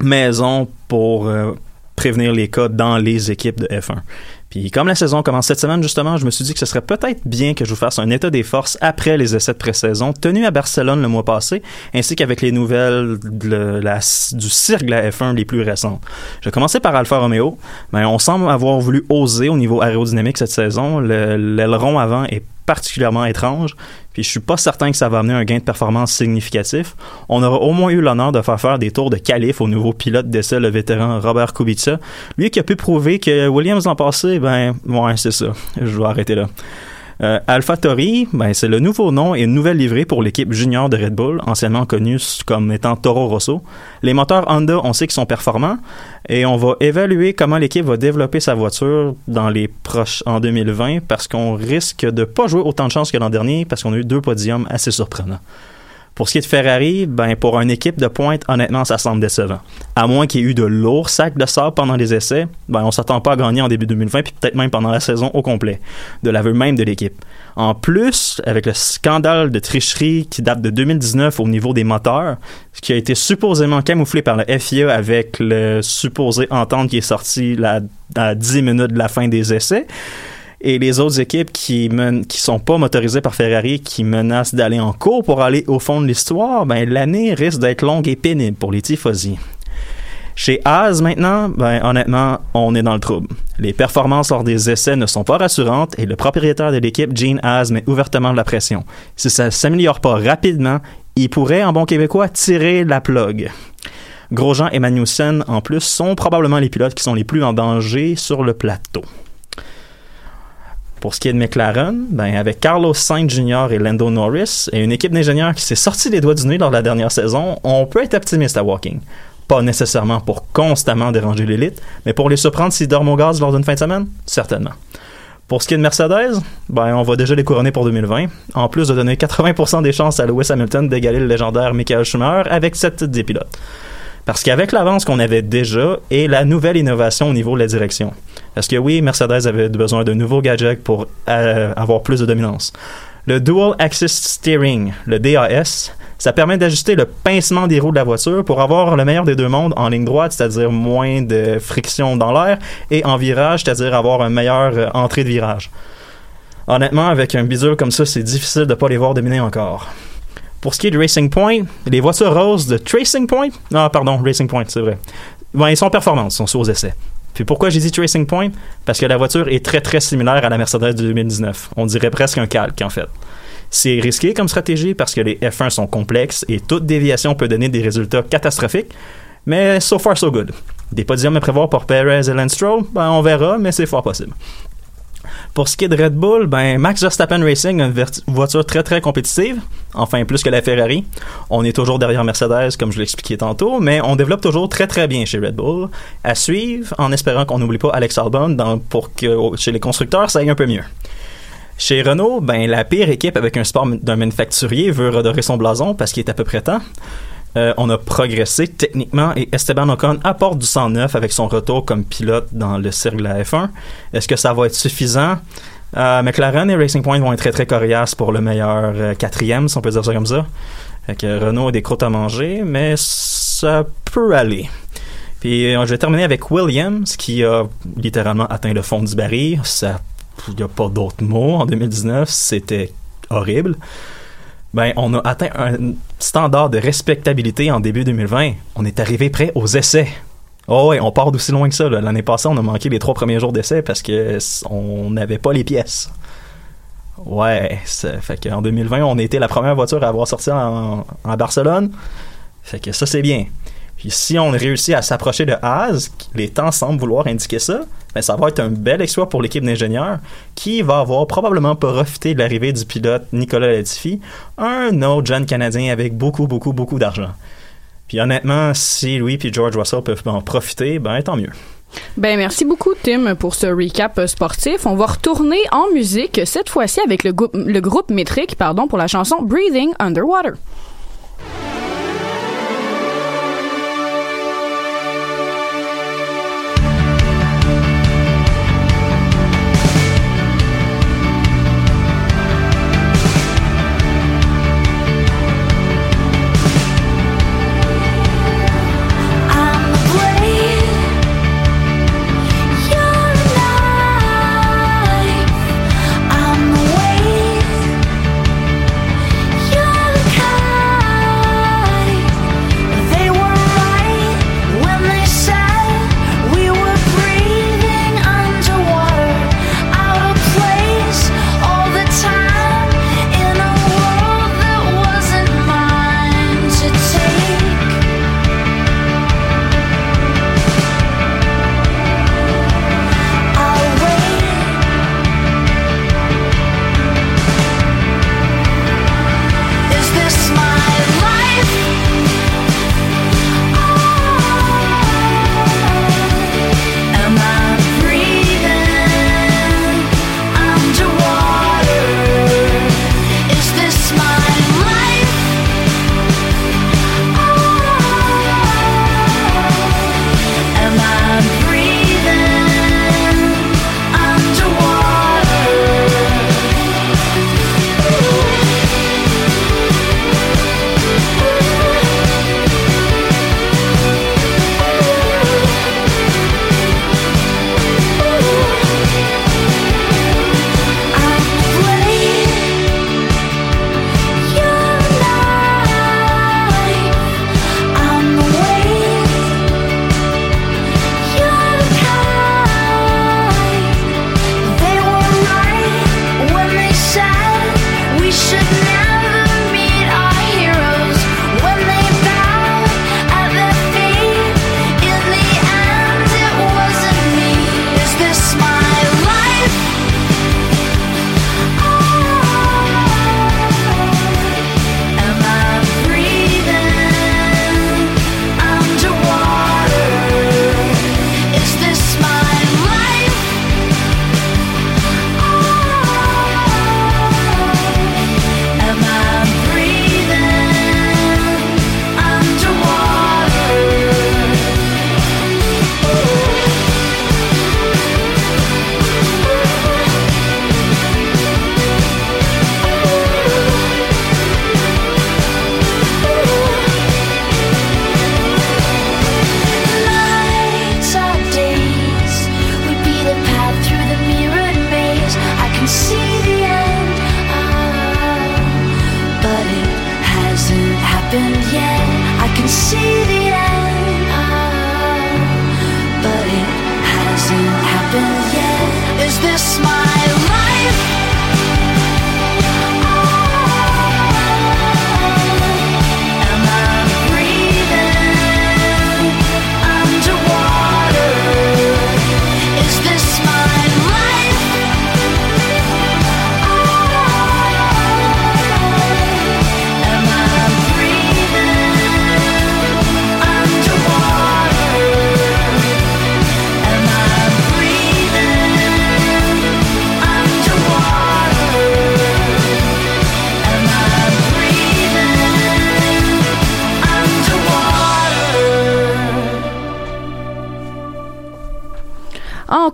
maison pour euh, prévenir les cas dans les équipes de F1. Puis comme la saison commence cette semaine, justement, je me suis dit que ce serait peut-être bien que je vous fasse un état des forces après les essais de pré-saison tenus à Barcelone le mois passé, ainsi qu'avec les nouvelles du cirque de la F1 les plus récentes. Je vais commencer par Alfa Romeo. Ben, on semble avoir voulu oser au niveau aérodynamique cette saison. Le- L'aileron avant est particulièrement étrange, puis je suis pas certain que ça va amener un gain de performance significatif. On aura au moins eu l'honneur de faire faire des tours de qualif au nouveau pilote d'essai, le vétéran Robert Kubica, lui qui a pu prouver que Williams l'an passé, ben, ouais, c'est ça. Je vais arrêter là. Euh, AlphaTauri, ben, c'est le nouveau nom et une nouvelle livrée pour l'équipe junior de Red Bull, anciennement connue comme étant Toro Rosso. Les moteurs Honda, on sait qu'ils sont performants et on va évaluer comment l'équipe va développer sa voiture dans les proches en 2020 parce qu'on risque de pas jouer autant de chances que l'an dernier parce qu'on a eu deux podiums assez surprenants. Pour ce qui est de Ferrari, ben pour une équipe de pointe, honnêtement, ça semble décevant. À moins qu'il y ait eu de lourds sacs de sable pendant les essais, ben on s'attend pas à gagner en début 2020, puis peut-être même pendant la saison au complet, de l'aveu même de l'équipe. En plus, avec le scandale de tricherie qui date de 2019 au niveau des moteurs, ce qui a été supposément camouflé par le FIA avec le supposé entente qui est sorti la- à 10 minutes de la fin des essais, et les autres équipes qui qui sont pas motorisées par Ferrari qui menacent d'aller en cours pour aller au fond de l'histoire, ben l'année risque d'être longue et pénible pour les tifosi. Chez Haas maintenant, ben honnêtement, on est dans le trouble. Les performances lors des essais ne sont pas rassurantes et le propriétaire de l'équipe, Gene Haas, met ouvertement de la pression. Si ça s'améliore pas rapidement, il pourrait, en bon québécois, tirer la plug. Grosjean et Magnussen, en plus, sont probablement les pilotes qui sont les plus en danger sur le plateau. Pour ce qui est de McLaren, ben avec Carlos Sainz Jr. et Lando Norris et une équipe d'ingénieurs qui s'est sortie des doigts du nez lors de la dernière saison, on peut être optimiste à Walking. Pas nécessairement pour constamment déranger l'élite, mais pour les surprendre s'ils dorment au gaz lors d'une fin de semaine, certainement. Pour ce qui est de Mercedes, ben on va déjà les couronner pour 2020, en plus de donner 80% des chances à Lewis Hamilton d'égaler le légendaire Michael Schumacher avec sept titres des pilotes. Parce qu'avec l'avance qu'on avait déjà et la nouvelle innovation au niveau de la direction, est-ce que oui, Mercedes avait besoin de nouveaux gadgets pour euh, avoir plus de dominance? Le Dual Axis Steering, le DAS, ça permet d'ajuster le pincement des roues de la voiture pour avoir le meilleur des deux mondes en ligne droite, c'est-à-dire moins de friction dans l'air, et en virage, c'est-à-dire avoir une meilleure euh, entrée de virage. Honnêtement, avec un bidule comme ça, c'est difficile de pas les voir dominer encore. Pour ce qui est de Racing Point, les voitures roses de Tracing Point, ah pardon, Racing Point, c'est vrai. Ben, ils sont performantes, ils sont aux essais. Puis pourquoi j'ai dit Tracing Point? Parce que la voiture est très très similaire à la Mercedes de 2019. On dirait presque un calque en fait. C'est risqué comme stratégie parce que les F1 sont complexes et toute déviation peut donner des résultats catastrophiques, mais so far so good. Des podiums à prévoir pour Perez et Lance ben on verra, mais c'est fort possible. Pour ce qui est de Red Bull, ben Max Verstappen Racing une voiture très très compétitive, enfin plus que la Ferrari. On est toujours derrière Mercedes, comme je l'expliquais tantôt, mais on développe toujours très très bien chez Red Bull. À suivre, en espérant qu'on n'oublie pas Alex Albon pour que chez les constructeurs ça aille un peu mieux. Chez Renault, ben la pire équipe avec un sport d'un manufacturier veut redorer son blason parce qu'il est à peu près temps. Euh, on a progressé techniquement et Esteban Ocon apporte du sang neuf avec son retour comme pilote dans le cirque de la F1. Est-ce que ça va être suffisant? Euh, McLaren et Racing Point vont être très très coriaces pour le meilleur euh, quatrième, si on peut dire ça comme ça. Que Renault a des croûtes à manger, mais ça peut aller. Puis je vais terminer avec Williams qui a littéralement atteint le fond du baril. Il n'y a pas d'autre mot. En 2019, c'était horrible. Ben, on a atteint un standard de respectabilité en début 2020. On est arrivé près aux essais. Oh ouais, on part d'aussi loin que ça. L'année passée, on a manqué les trois premiers jours d'essai parce que on n'avait pas les pièces. Ouais, ça fait qu'en 2020, on été la première voiture à avoir sorti en, en Barcelone. Fait que ça, c'est bien. Puis si on réussit à s'approcher de Haas, les temps semblent vouloir indiquer ça, ben ça va être un bel exploit pour l'équipe d'ingénieurs qui va avoir probablement profité de l'arrivée du pilote Nicolas Latifi, un autre jeune Canadien avec beaucoup, beaucoup, beaucoup d'argent. Puis honnêtement, si Louis et George Russell peuvent en profiter, ben tant mieux. Ben merci beaucoup Tim pour ce recap sportif. On va retourner en musique cette fois-ci avec le, le groupe métrique pardon pour la chanson Breathing Underwater.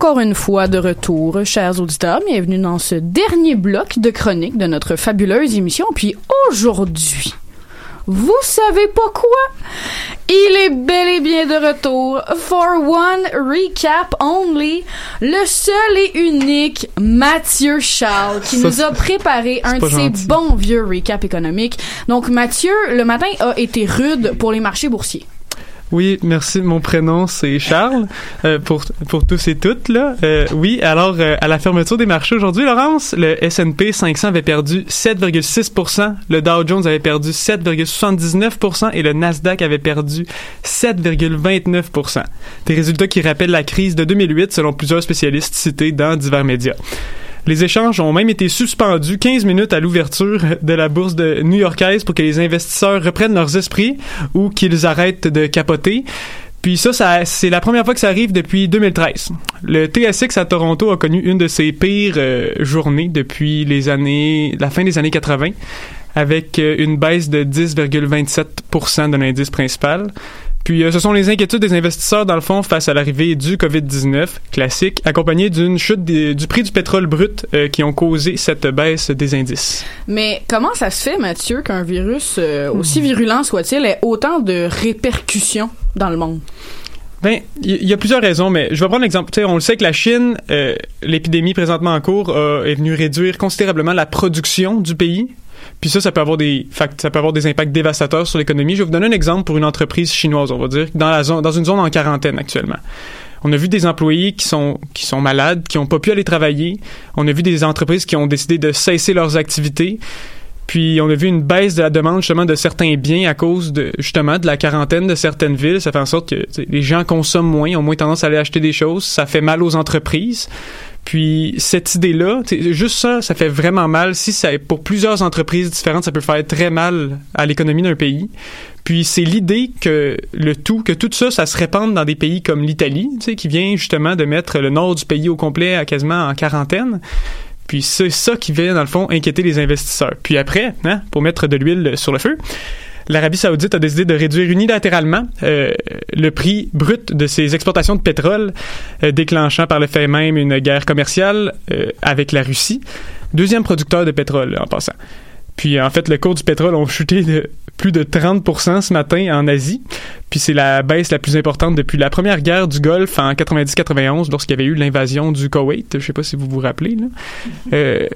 Encore une fois de retour, chers auditeurs, bienvenue dans ce dernier bloc de chronique de notre fabuleuse émission. Puis aujourd'hui, vous savez pas quoi? Il est bel et bien de retour. For one recap only, le seul et unique Mathieu Charles qui Ça, nous a préparé un de ses bons vieux recap économiques. Donc Mathieu, le matin a été rude pour les marchés boursiers. Oui, merci. Mon prénom, c'est Charles, euh, pour, pour tous et toutes. Là. Euh, oui, alors, euh, à la fermeture des marchés aujourd'hui, Laurence, le S&P 500 avait perdu 7,6% le Dow Jones avait perdu 7,79% et le Nasdaq avait perdu 7,29% Des résultats qui rappellent la crise de 2008, selon plusieurs spécialistes cités dans divers médias. Les échanges ont même été suspendus 15 minutes à l'ouverture de la bourse de new-yorkaise pour que les investisseurs reprennent leurs esprits ou qu'ils arrêtent de capoter. Puis ça, ça c'est la première fois que ça arrive depuis 2013. Le TSX à Toronto a connu une de ses pires euh, journées depuis les années, la fin des années 80, avec euh, une baisse de 10,27% de l'indice principal. Puis euh, ce sont les inquiétudes des investisseurs, dans le fond, face à l'arrivée du COVID-19, classique, accompagnée d'une chute des- du prix du pétrole brut euh, qui ont causé cette baisse des indices. Mais comment ça se fait, Mathieu, qu'un virus, euh, aussi virulent soit-il, ait autant de répercussions dans le monde? Ben, il y, y a plusieurs raisons, mais je vais prendre l'exemple. On le sait que la Chine, euh, l'épidémie présentement en cours, euh, est venue réduire considérablement la production du pays. Puis ça, ça peut avoir des, ça peut avoir des impacts dévastateurs sur l'économie. Je vais vous donner un exemple pour une entreprise chinoise, on va dire, dans la zone, dans une zone en quarantaine actuellement. On a vu des employés qui sont qui sont malades, qui n'ont pas pu aller travailler. On a vu des entreprises qui ont décidé de cesser leurs activités. Puis on a vu une baisse de la demande justement de certains biens à cause de justement de la quarantaine de certaines villes. Ça fait en sorte que les gens consomment moins, ont moins tendance à aller acheter des choses. Ça fait mal aux entreprises. Puis cette idée-là, juste ça, ça fait vraiment mal. Si ça pour plusieurs entreprises différentes, ça peut faire très mal à l'économie d'un pays. Puis c'est l'idée que le tout, que tout ça, ça se répande dans des pays comme l'Italie, tu sais, qui vient justement de mettre le nord du pays au complet à quasiment en quarantaine. Puis c'est ça qui vient, dans le fond, inquiéter les investisseurs. Puis après, hein, pour mettre de l'huile sur le feu, l'Arabie saoudite a décidé de réduire unilatéralement euh, le prix brut de ses exportations de pétrole, euh, déclenchant par le fait même une guerre commerciale euh, avec la Russie, deuxième producteur de pétrole en passant. Puis en fait, le cours du pétrole a chuté de plus de 30% ce matin en Asie. Puis c'est la baisse la plus importante depuis la première guerre du Golfe en 90-91 lorsqu'il y avait eu l'invasion du Koweït. Je sais pas si vous vous rappelez. Euh,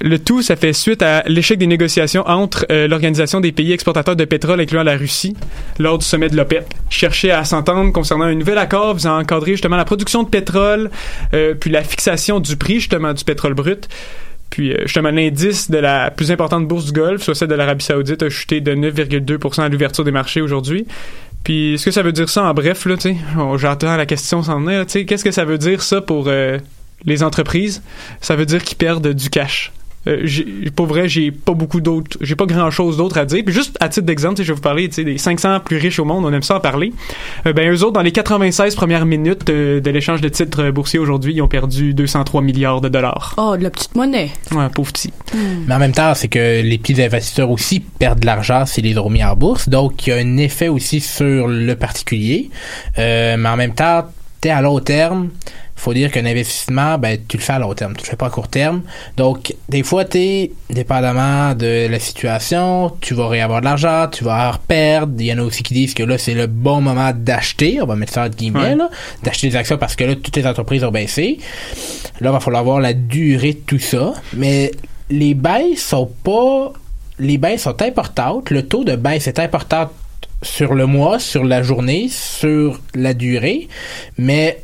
le tout, ça fait suite à l'échec des négociations entre euh, l'Organisation des pays exportateurs de pétrole, incluant la Russie, lors du sommet de l'OPEP. Ils cherchaient à s'entendre concernant un nouvel accord visant à encadrer justement la production de pétrole, euh, puis la fixation du prix justement du pétrole brut. Puis euh, justement, l'indice de la plus importante bourse du Golfe, soit celle de l'Arabie Saoudite, a chuté de 9,2% à l'ouverture des marchés aujourd'hui. Puis ce que ça veut dire ça en bref, là, tu sais, j'entends la question s'en venir, tu sais, qu'est-ce que ça veut dire ça pour euh, les entreprises? Ça veut dire qu'ils perdent du cash. Euh, j'ai- pour vrai, j'ai pas beaucoup d'autres, j'ai pas grand chose d'autre à dire. Puis juste à titre d'exemple, je vais vous parler des 500 plus riches au monde, on aime ça en parler. Euh, ben eux autres, dans les 96 premières minutes euh, de l'échange de titres boursiers aujourd'hui, ils ont perdu 203 milliards de dollars. Oh, de la petite monnaie. Ouais, pauvre petit. Mais en même temps, c'est que les petits investisseurs aussi perdent de l'argent s'ils les ont remis en bourse. Donc, il y a un effet aussi sur le particulier. Euh, mais en même temps, t'es à long terme. Faut dire qu'un investissement, ben, tu le fais à long terme. Tu le fais pas à court terme. Donc, des fois, t'es, dépendamment de la situation, tu vas réavoir de l'argent, tu vas en perdre. Il y en a aussi qui disent que là, c'est le bon moment d'acheter. On va mettre ça entre guillemets, Ouais. D'acheter des actions parce que là, toutes les entreprises ont baissé. Là, il va falloir voir la durée de tout ça. Mais les baisses sont pas. Les baisses sont importantes. Le taux de baisse est important sur le mois, sur la journée, sur la durée. Mais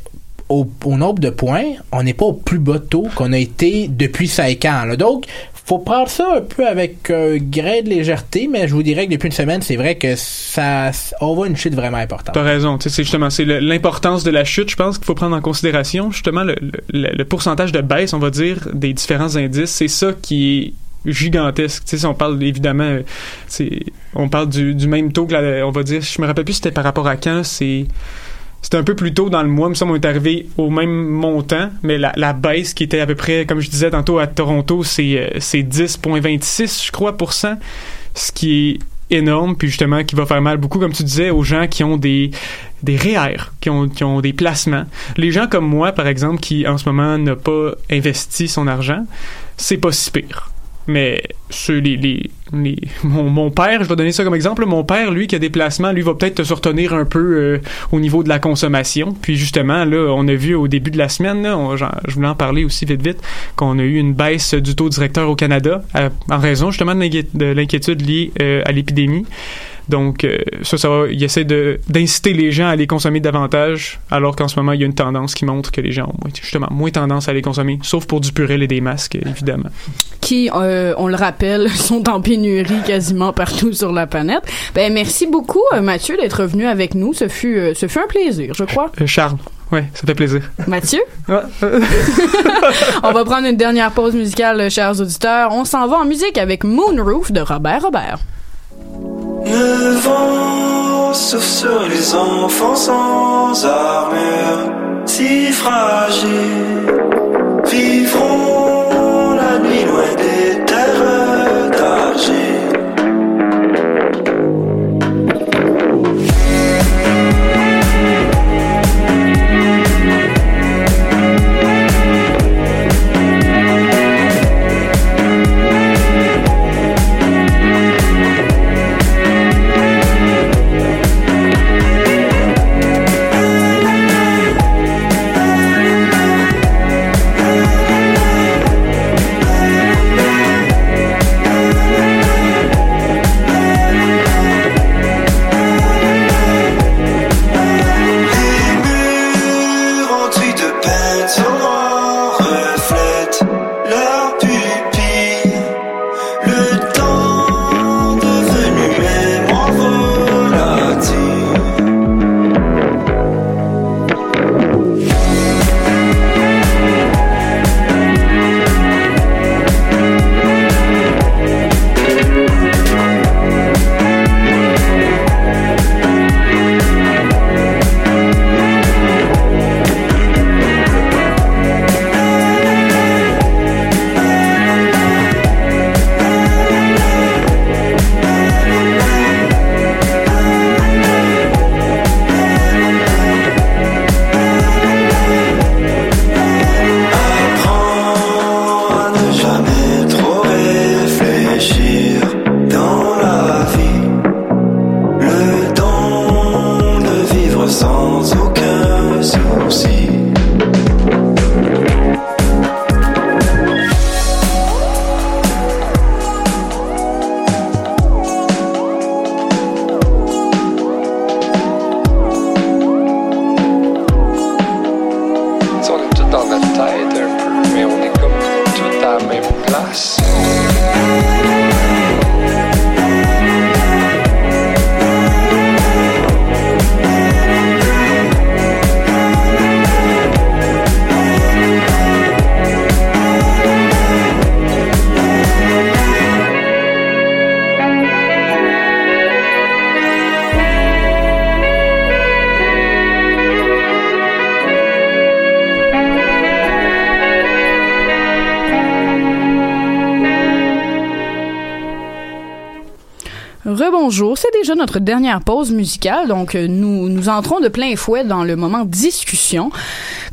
au, nombre de points, on n'est pas au plus bas taux qu'on a été depuis 5 ans. Donc, faut prendre ça un peu avec un grain de légèreté, mais je vous dirais que depuis une semaine, c'est vrai que ça, on voit une chute vraiment importante. T'as raison. C'est justement c'est l'importance de la chute, je pense qu'il faut prendre en considération. Justement, le, pourcentage de baisse, on va dire, des différents indices, c'est ça qui est gigantesque. Tu on parle évidemment, euh, on parle du, même taux que la, on va dire, je me rappelle plus c'était par rapport à quand, c'est c'était un peu plus tôt dans le mois, mais ça, on est arrivé au même montant, mais la, la baisse qui était à peu près, comme je disais tantôt à Toronto, c'est euh, c'est 10,26, je crois, pour cent, ce qui est énorme, puis justement qui va faire mal beaucoup, comme tu disais, aux gens qui ont des des REER qui ont, qui ont des placements. Les gens comme moi, par exemple, qui en ce moment n'a pas investi son argent, c'est pas si pire. Mais ceux, les, les, les- mon, mon père, je vais donner ça comme exemple, mon père, lui, qui a des placements, lui, va peut-être se retenir un peu euh, au niveau de la consommation. Puis justement, là, on a vu au début de la semaine, là, on- je voulais en parler aussi vite vite, qu'on a eu une baisse du taux directeur au Canada en raison justement de l'inquiétude liée euh, à l'épidémie. Donc, euh, ça, ça va, il essaie de, d'inciter les gens à les consommer davantage, alors qu'en ce moment, il y a une tendance qui montre que les gens ont moins- justement moins tendance à les consommer, sauf pour du purel et des masques, évidemment. qui, euh, on le rappelle, sont en pénurie quasiment partout sur la planète. Ben merci beaucoup euh, Mathieu d'être venu avec nous. Ce fut, euh, ce fut un plaisir, je crois. Charles, ouais, ça fait plaisir. Mathieu, on va prendre une dernière pause musicale, chers auditeurs. On s'en va en musique avec Moonroof de Robert Robert. Le vent souffle sur les enfants sans armure, si fragiles, vivront la nuit loin des terres d'argile. Déjà notre dernière pause musicale, donc euh, nous nous entrons de plein fouet dans le moment discussion.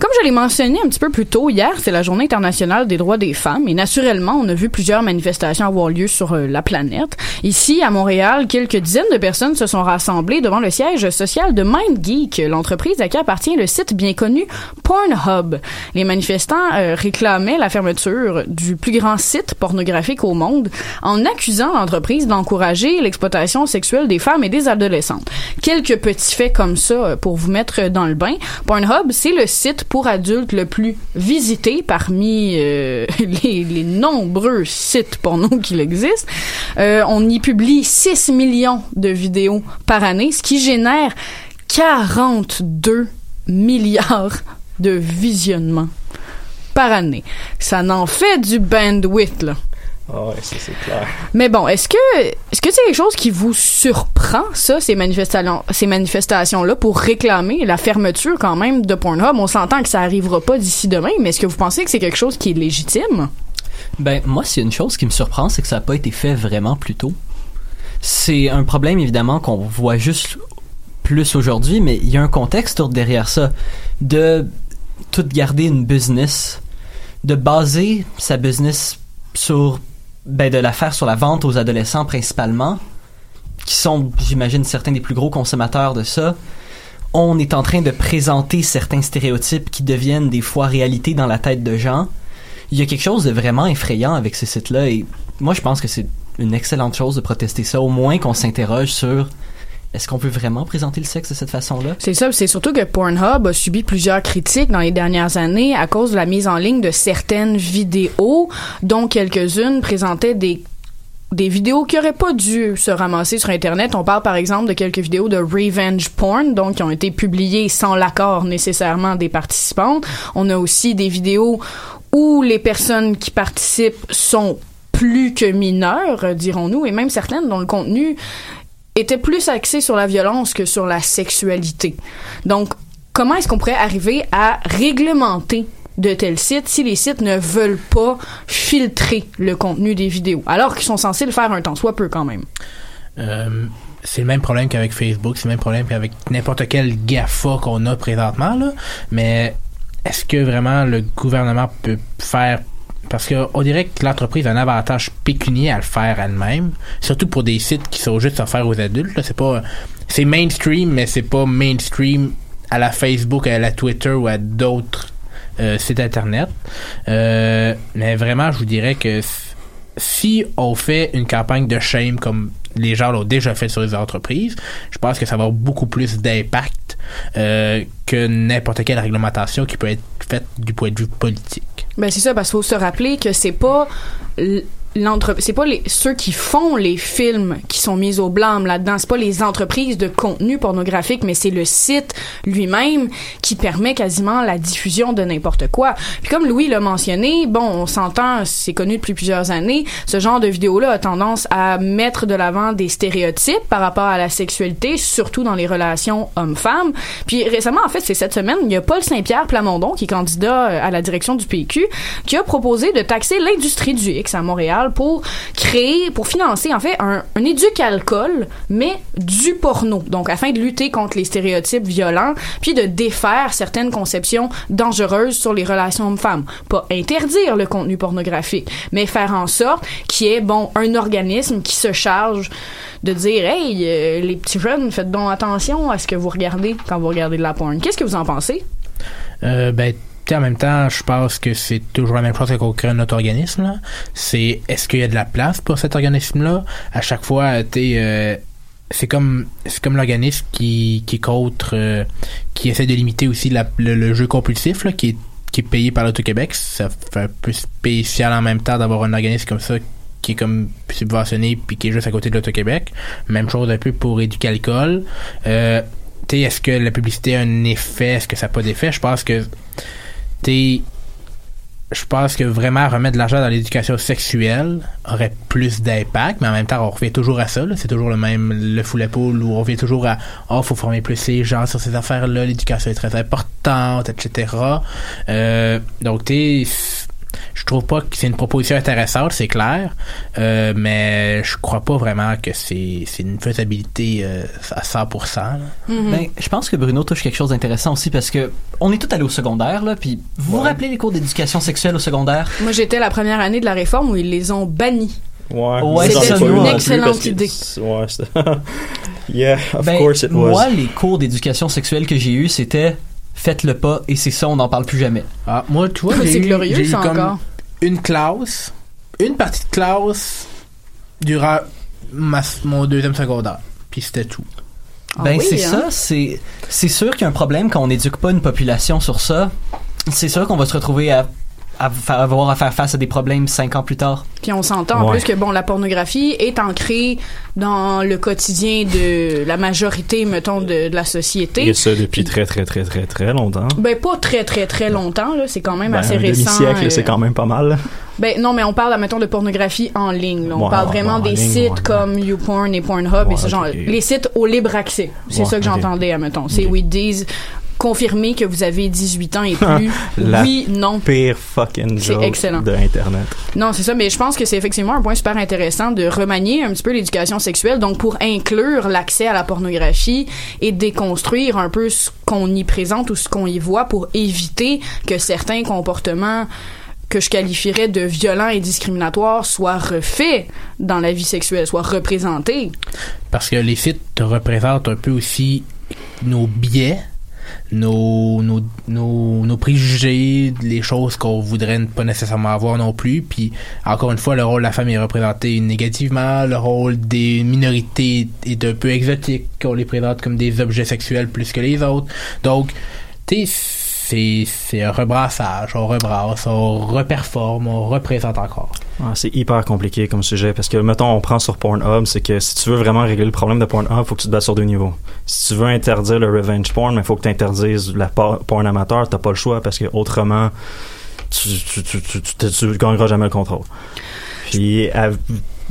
Comme je l'ai mentionné un petit peu plus tôt, hier, c'est la journée internationale des droits des femmes et naturellement, on a vu plusieurs manifestations avoir lieu sur euh, la planète. Ici, à Montréal, quelques dizaines de personnes se sont rassemblées devant le siège social de MindGeek, l'entreprise à qui appartient le site bien connu Pornhub. Les manifestants euh, réclamaient la fermeture du plus grand site pornographique au monde en accusant l'entreprise d'encourager l'exploitation sexuelle des femmes et des adolescentes. Quelques petits faits comme ça euh, pour vous mettre dans le bain. Pornhub, c'est le site pour adultes le plus visité parmi euh, les, nombreux sites porno qu'il existe. On y publie 6 millions de vidéos par année, ce qui génère 42 milliards de visionnements par année. Ça n'en fait du bandwidth, là. Ah ouais, ça c'est clair. Mais bon, est-ce que est-ce que c'est quelque chose qui vous surprend ça ces manifestations ces manifestations là pour réclamer la fermeture quand même de Pornhub? On s'entend que ça arrivera pas d'ici demain, mais est-ce que vous pensez que c'est quelque chose qui est légitime? Ben, moi, s'il y a une chose qui me surprend, c'est que ça n'a pas été fait vraiment plus tôt. C'est un problème, évidemment, qu'on voit juste plus aujourd'hui, mais il y a un contexte derrière ça. De tout garder une business, de baser sa business sur, ben, de la faire sur la vente aux adolescents principalement, qui sont, j'imagine, certains des plus gros consommateurs de ça. On est en train de présenter certains stéréotypes qui deviennent des fois réalité dans la tête de gens. Il y a quelque chose de vraiment effrayant avec ces sites-là et moi je pense que c'est une excellente chose de protester ça, au moins qu'on s'interroge sur est-ce qu'on peut vraiment présenter le sexe de cette façon-là? C'est ça, c'est surtout que Pornhub a subi plusieurs critiques dans les dernières années à cause de la mise en ligne de certaines vidéos, dont quelques-unes présentaient des des vidéos qui auraient pas dû se ramasser sur Internet. On parle par exemple de quelques vidéos de revenge porn, donc qui ont été publiées sans l'accord nécessairement des participantes. On a aussi des vidéos où les personnes qui participent sont plus que mineures, dirons-nous, et même certaines dont le contenu était plus axé sur la violence que sur la sexualité. Donc, comment est-ce qu'on pourrait arriver à réglementer de tels sites si les sites ne veulent pas filtrer le contenu des vidéos, alors qu'ils sont censés le faire un temps soit peu quand même? Euh, c'est le même problème qu'avec Facebook, c'est le même problème qu'avec n'importe quel GAFA qu'on a présentement. Mais est-ce que vraiment le gouvernement peut faire parce qu'on dirait que l'entreprise a un avantage pécunier à le faire elle-même, surtout pour des sites qui sont juste offerts aux adultes. C'est pas, c'est mainstream, mais c'est pas mainstream à la Facebook, à la Twitter ou à d'autres euh, sites internet. Euh, mais vraiment, je vous dirais que si on fait une campagne de shame comme les gens l'ont déjà fait sur les entreprises, je pense que ça va avoir beaucoup plus d'impact euh, que n'importe quelle réglementation qui peut être faite du point de vue politique. Ben c'est ça parce qu'il faut se rappeler que c'est pas l- l'entre c'est pas les ceux qui font les films qui sont mis au blâme là-dedans, c'est pas les entreprises de contenu pornographique mais c'est le site lui-même qui permet quasiment la diffusion de n'importe quoi. Puis comme Louis l'a mentionné, bon, on s'entend, c'est connu depuis plusieurs années, ce genre de vidéo-là a tendance à mettre de l'avant des stéréotypes par rapport à la sexualité, surtout dans les relations hommes-femmes. Puis récemment, en fait, c'est cette semaine, il y a Paul Saint-Pierre Plamondon, qui est candidat euh, à la direction du PQ, qui a proposé de taxer l'industrie du X à Montréal pour créer, pour financer, en fait, un, un éduc-alcool, mais du porno. Donc, afin de lutter contre les stéréotypes violents, puis de défaire certaines conceptions dangereuses sur les relations hommes-femmes. Pas interdire le contenu pornographique, mais faire en sorte qu'il y ait, bon, un organisme qui se charge de dire, hey, euh, les petits jeunes, faites donc attention à ce que vous regardez quand vous regardez de la porn. Qu'est-ce que vous en pensez? Euh, ben, en même temps, je pense que c'est toujours la même chose qu'on crée un autre organisme. C'est est-ce qu'il y a de la place pour cet organisme-là? À chaque fois, sais, euh, c'est comme c'est comme l'organisme qui qui contre, euh, qui essaie de limiter aussi le, jeu compulsif là, qui est payé par l'Auto-Québec. Ça fait un peu spécial en même temps d'avoir un organisme comme ça qui est comme subventionné puis qui est juste à côté de l'Auto-Québec. Même chose un peu pour Éducalcool. Euh, tu sais, est-ce que la publicité a un effet? Est-ce que ça n'a pas d'effet? Je pense que t'es je pense que vraiment remettre de l'argent dans l'éducation sexuelle aurait plus d'impact, mais en même temps, on revient toujours à ça. C'est toujours le même, le fou la poule, où on revient toujours à oh, faut former plus les gens sur ces affaires-là, l'éducation est très importante, etc. Euh, donc, tu je trouve pas que c'est une proposition intéressante, c'est clair, euh, mais je crois pas vraiment que c'est c'est une faisabilité euh, à 100%. là. Ben, je pense que Bruno touche quelque chose d'intéressant aussi parce que on est tous allés au secondaire là, puis vous vous rappelez les cours d'éducation sexuelle au secondaire? Moi, j'étais la première année de la réforme où ils les ont bannis. Ouais, Ouais, c'est une excellente idée. Yeah, of Ben, course it was. Moi, les cours d'éducation sexuelle que j'ai eu, c'était faites-le pas et c'est ça, on n'en parle plus jamais. Ah, moi, tu vois, C'est j'ai eu- glorieux, j'ai eu ça, comme encore. une classe, une partie de classe durant ma- mon deuxième secondaire. Puis c'était tout. Ben oui, c'est hein? ça, c'est c'est sûr qu'il y a un problème quand on n'éduque pas une population sur ça. C'est sûr qu'on va se retrouver à, avoir à faire face à des problèmes cinq ans plus tard. Puis on s'entend en Ouais. plus que bon la pornographie est ancrée dans le quotidien de la majorité mettons de, de la société. a ça depuis très, très, très, très, très longtemps. Ben pas très très très longtemps là, c'est quand même Ben, assez un récent. demi-siècle, euh, c'est quand même pas mal. Ben non, mais on parle mettons de pornographie en ligne. là. On Ouais, parle vraiment ouais, des ligne, sites ouais. comme YouPorn et Pornhub et ce genre ok. les sites au libre accès. C'est Ouais, ça que j'entendais, mettons. C'est où ils disent confirmer que vous avez 18 ans et plus. La oui, non. pire fucking C'est joke excellent. de Internet. Non, c'est ça, mais je pense que c'est effectivement un point super intéressant de remanier un petit peu l'éducation sexuelle, donc pour inclure l'accès à la pornographie et déconstruire un peu ce qu'on y présente ou ce qu'on y voit pour éviter que certains comportements que je qualifierais de violents et discriminatoires soient refaits dans la vie sexuelle, soient représentés. Parce que les sites te représentent un peu aussi nos biais, nos, nos, nos, nos préjugés, les choses qu'on voudrait ne pas nécessairement avoir non plus. Puis, encore une fois, le rôle de la femme est représenté négativement. Le rôle des minorités est un peu exotique. On les présente comme des objets sexuels plus que les autres. Donc, tu c'est, c'est un rebrassage. On rebrasse, on reperforme, on représente encore. Ah, c'est hyper compliqué comme sujet parce que, mettons, on prend sur Pornhub, c'est que si tu veux vraiment régler le problème de Pornhub, faut que tu te battes sur deux niveaux. Si tu veux interdire le revenge porn, mais faut que tu interdises la por- porn amateur, t'as pas le choix parce que autrement, tu, tu, tu, tu, gagneras jamais le contrôle. Puis,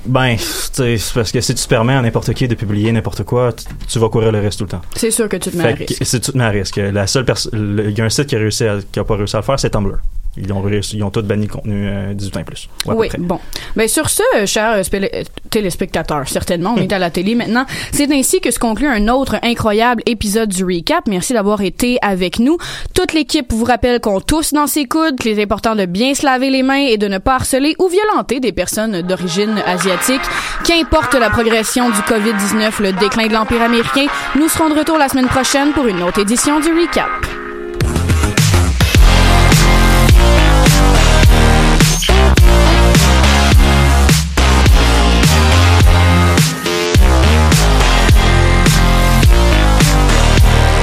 ben, c'est parce que si tu permets à n'importe qui de publier n'importe quoi, tu, tu vas courir le risque tout le temps. C'est sûr que tu te mets à risque. que si tu te mets à risque. La seule personne, il y a un site qui a réussi à, qui a pas réussi à le faire, c'est Tumblr. Ils ont ils ont tous banni le contenu euh, 18 ans et plus. Oui, bon. Ben sur ce, euh, chers euh, euh, téléspectateurs, certainement, on est à la télé maintenant. C'est ainsi que se conclut un autre incroyable épisode du recap. Merci d'avoir été avec nous. Toute l'équipe vous rappelle qu'on tousse dans ses coudes, qu'il est important de bien se laver les mains et de ne pas harceler ou violenter des personnes d'origine asiatique. Qu'importe la progression du COVID-19, le déclin de l'Empire américain, nous serons de retour la semaine prochaine pour une autre édition du recap.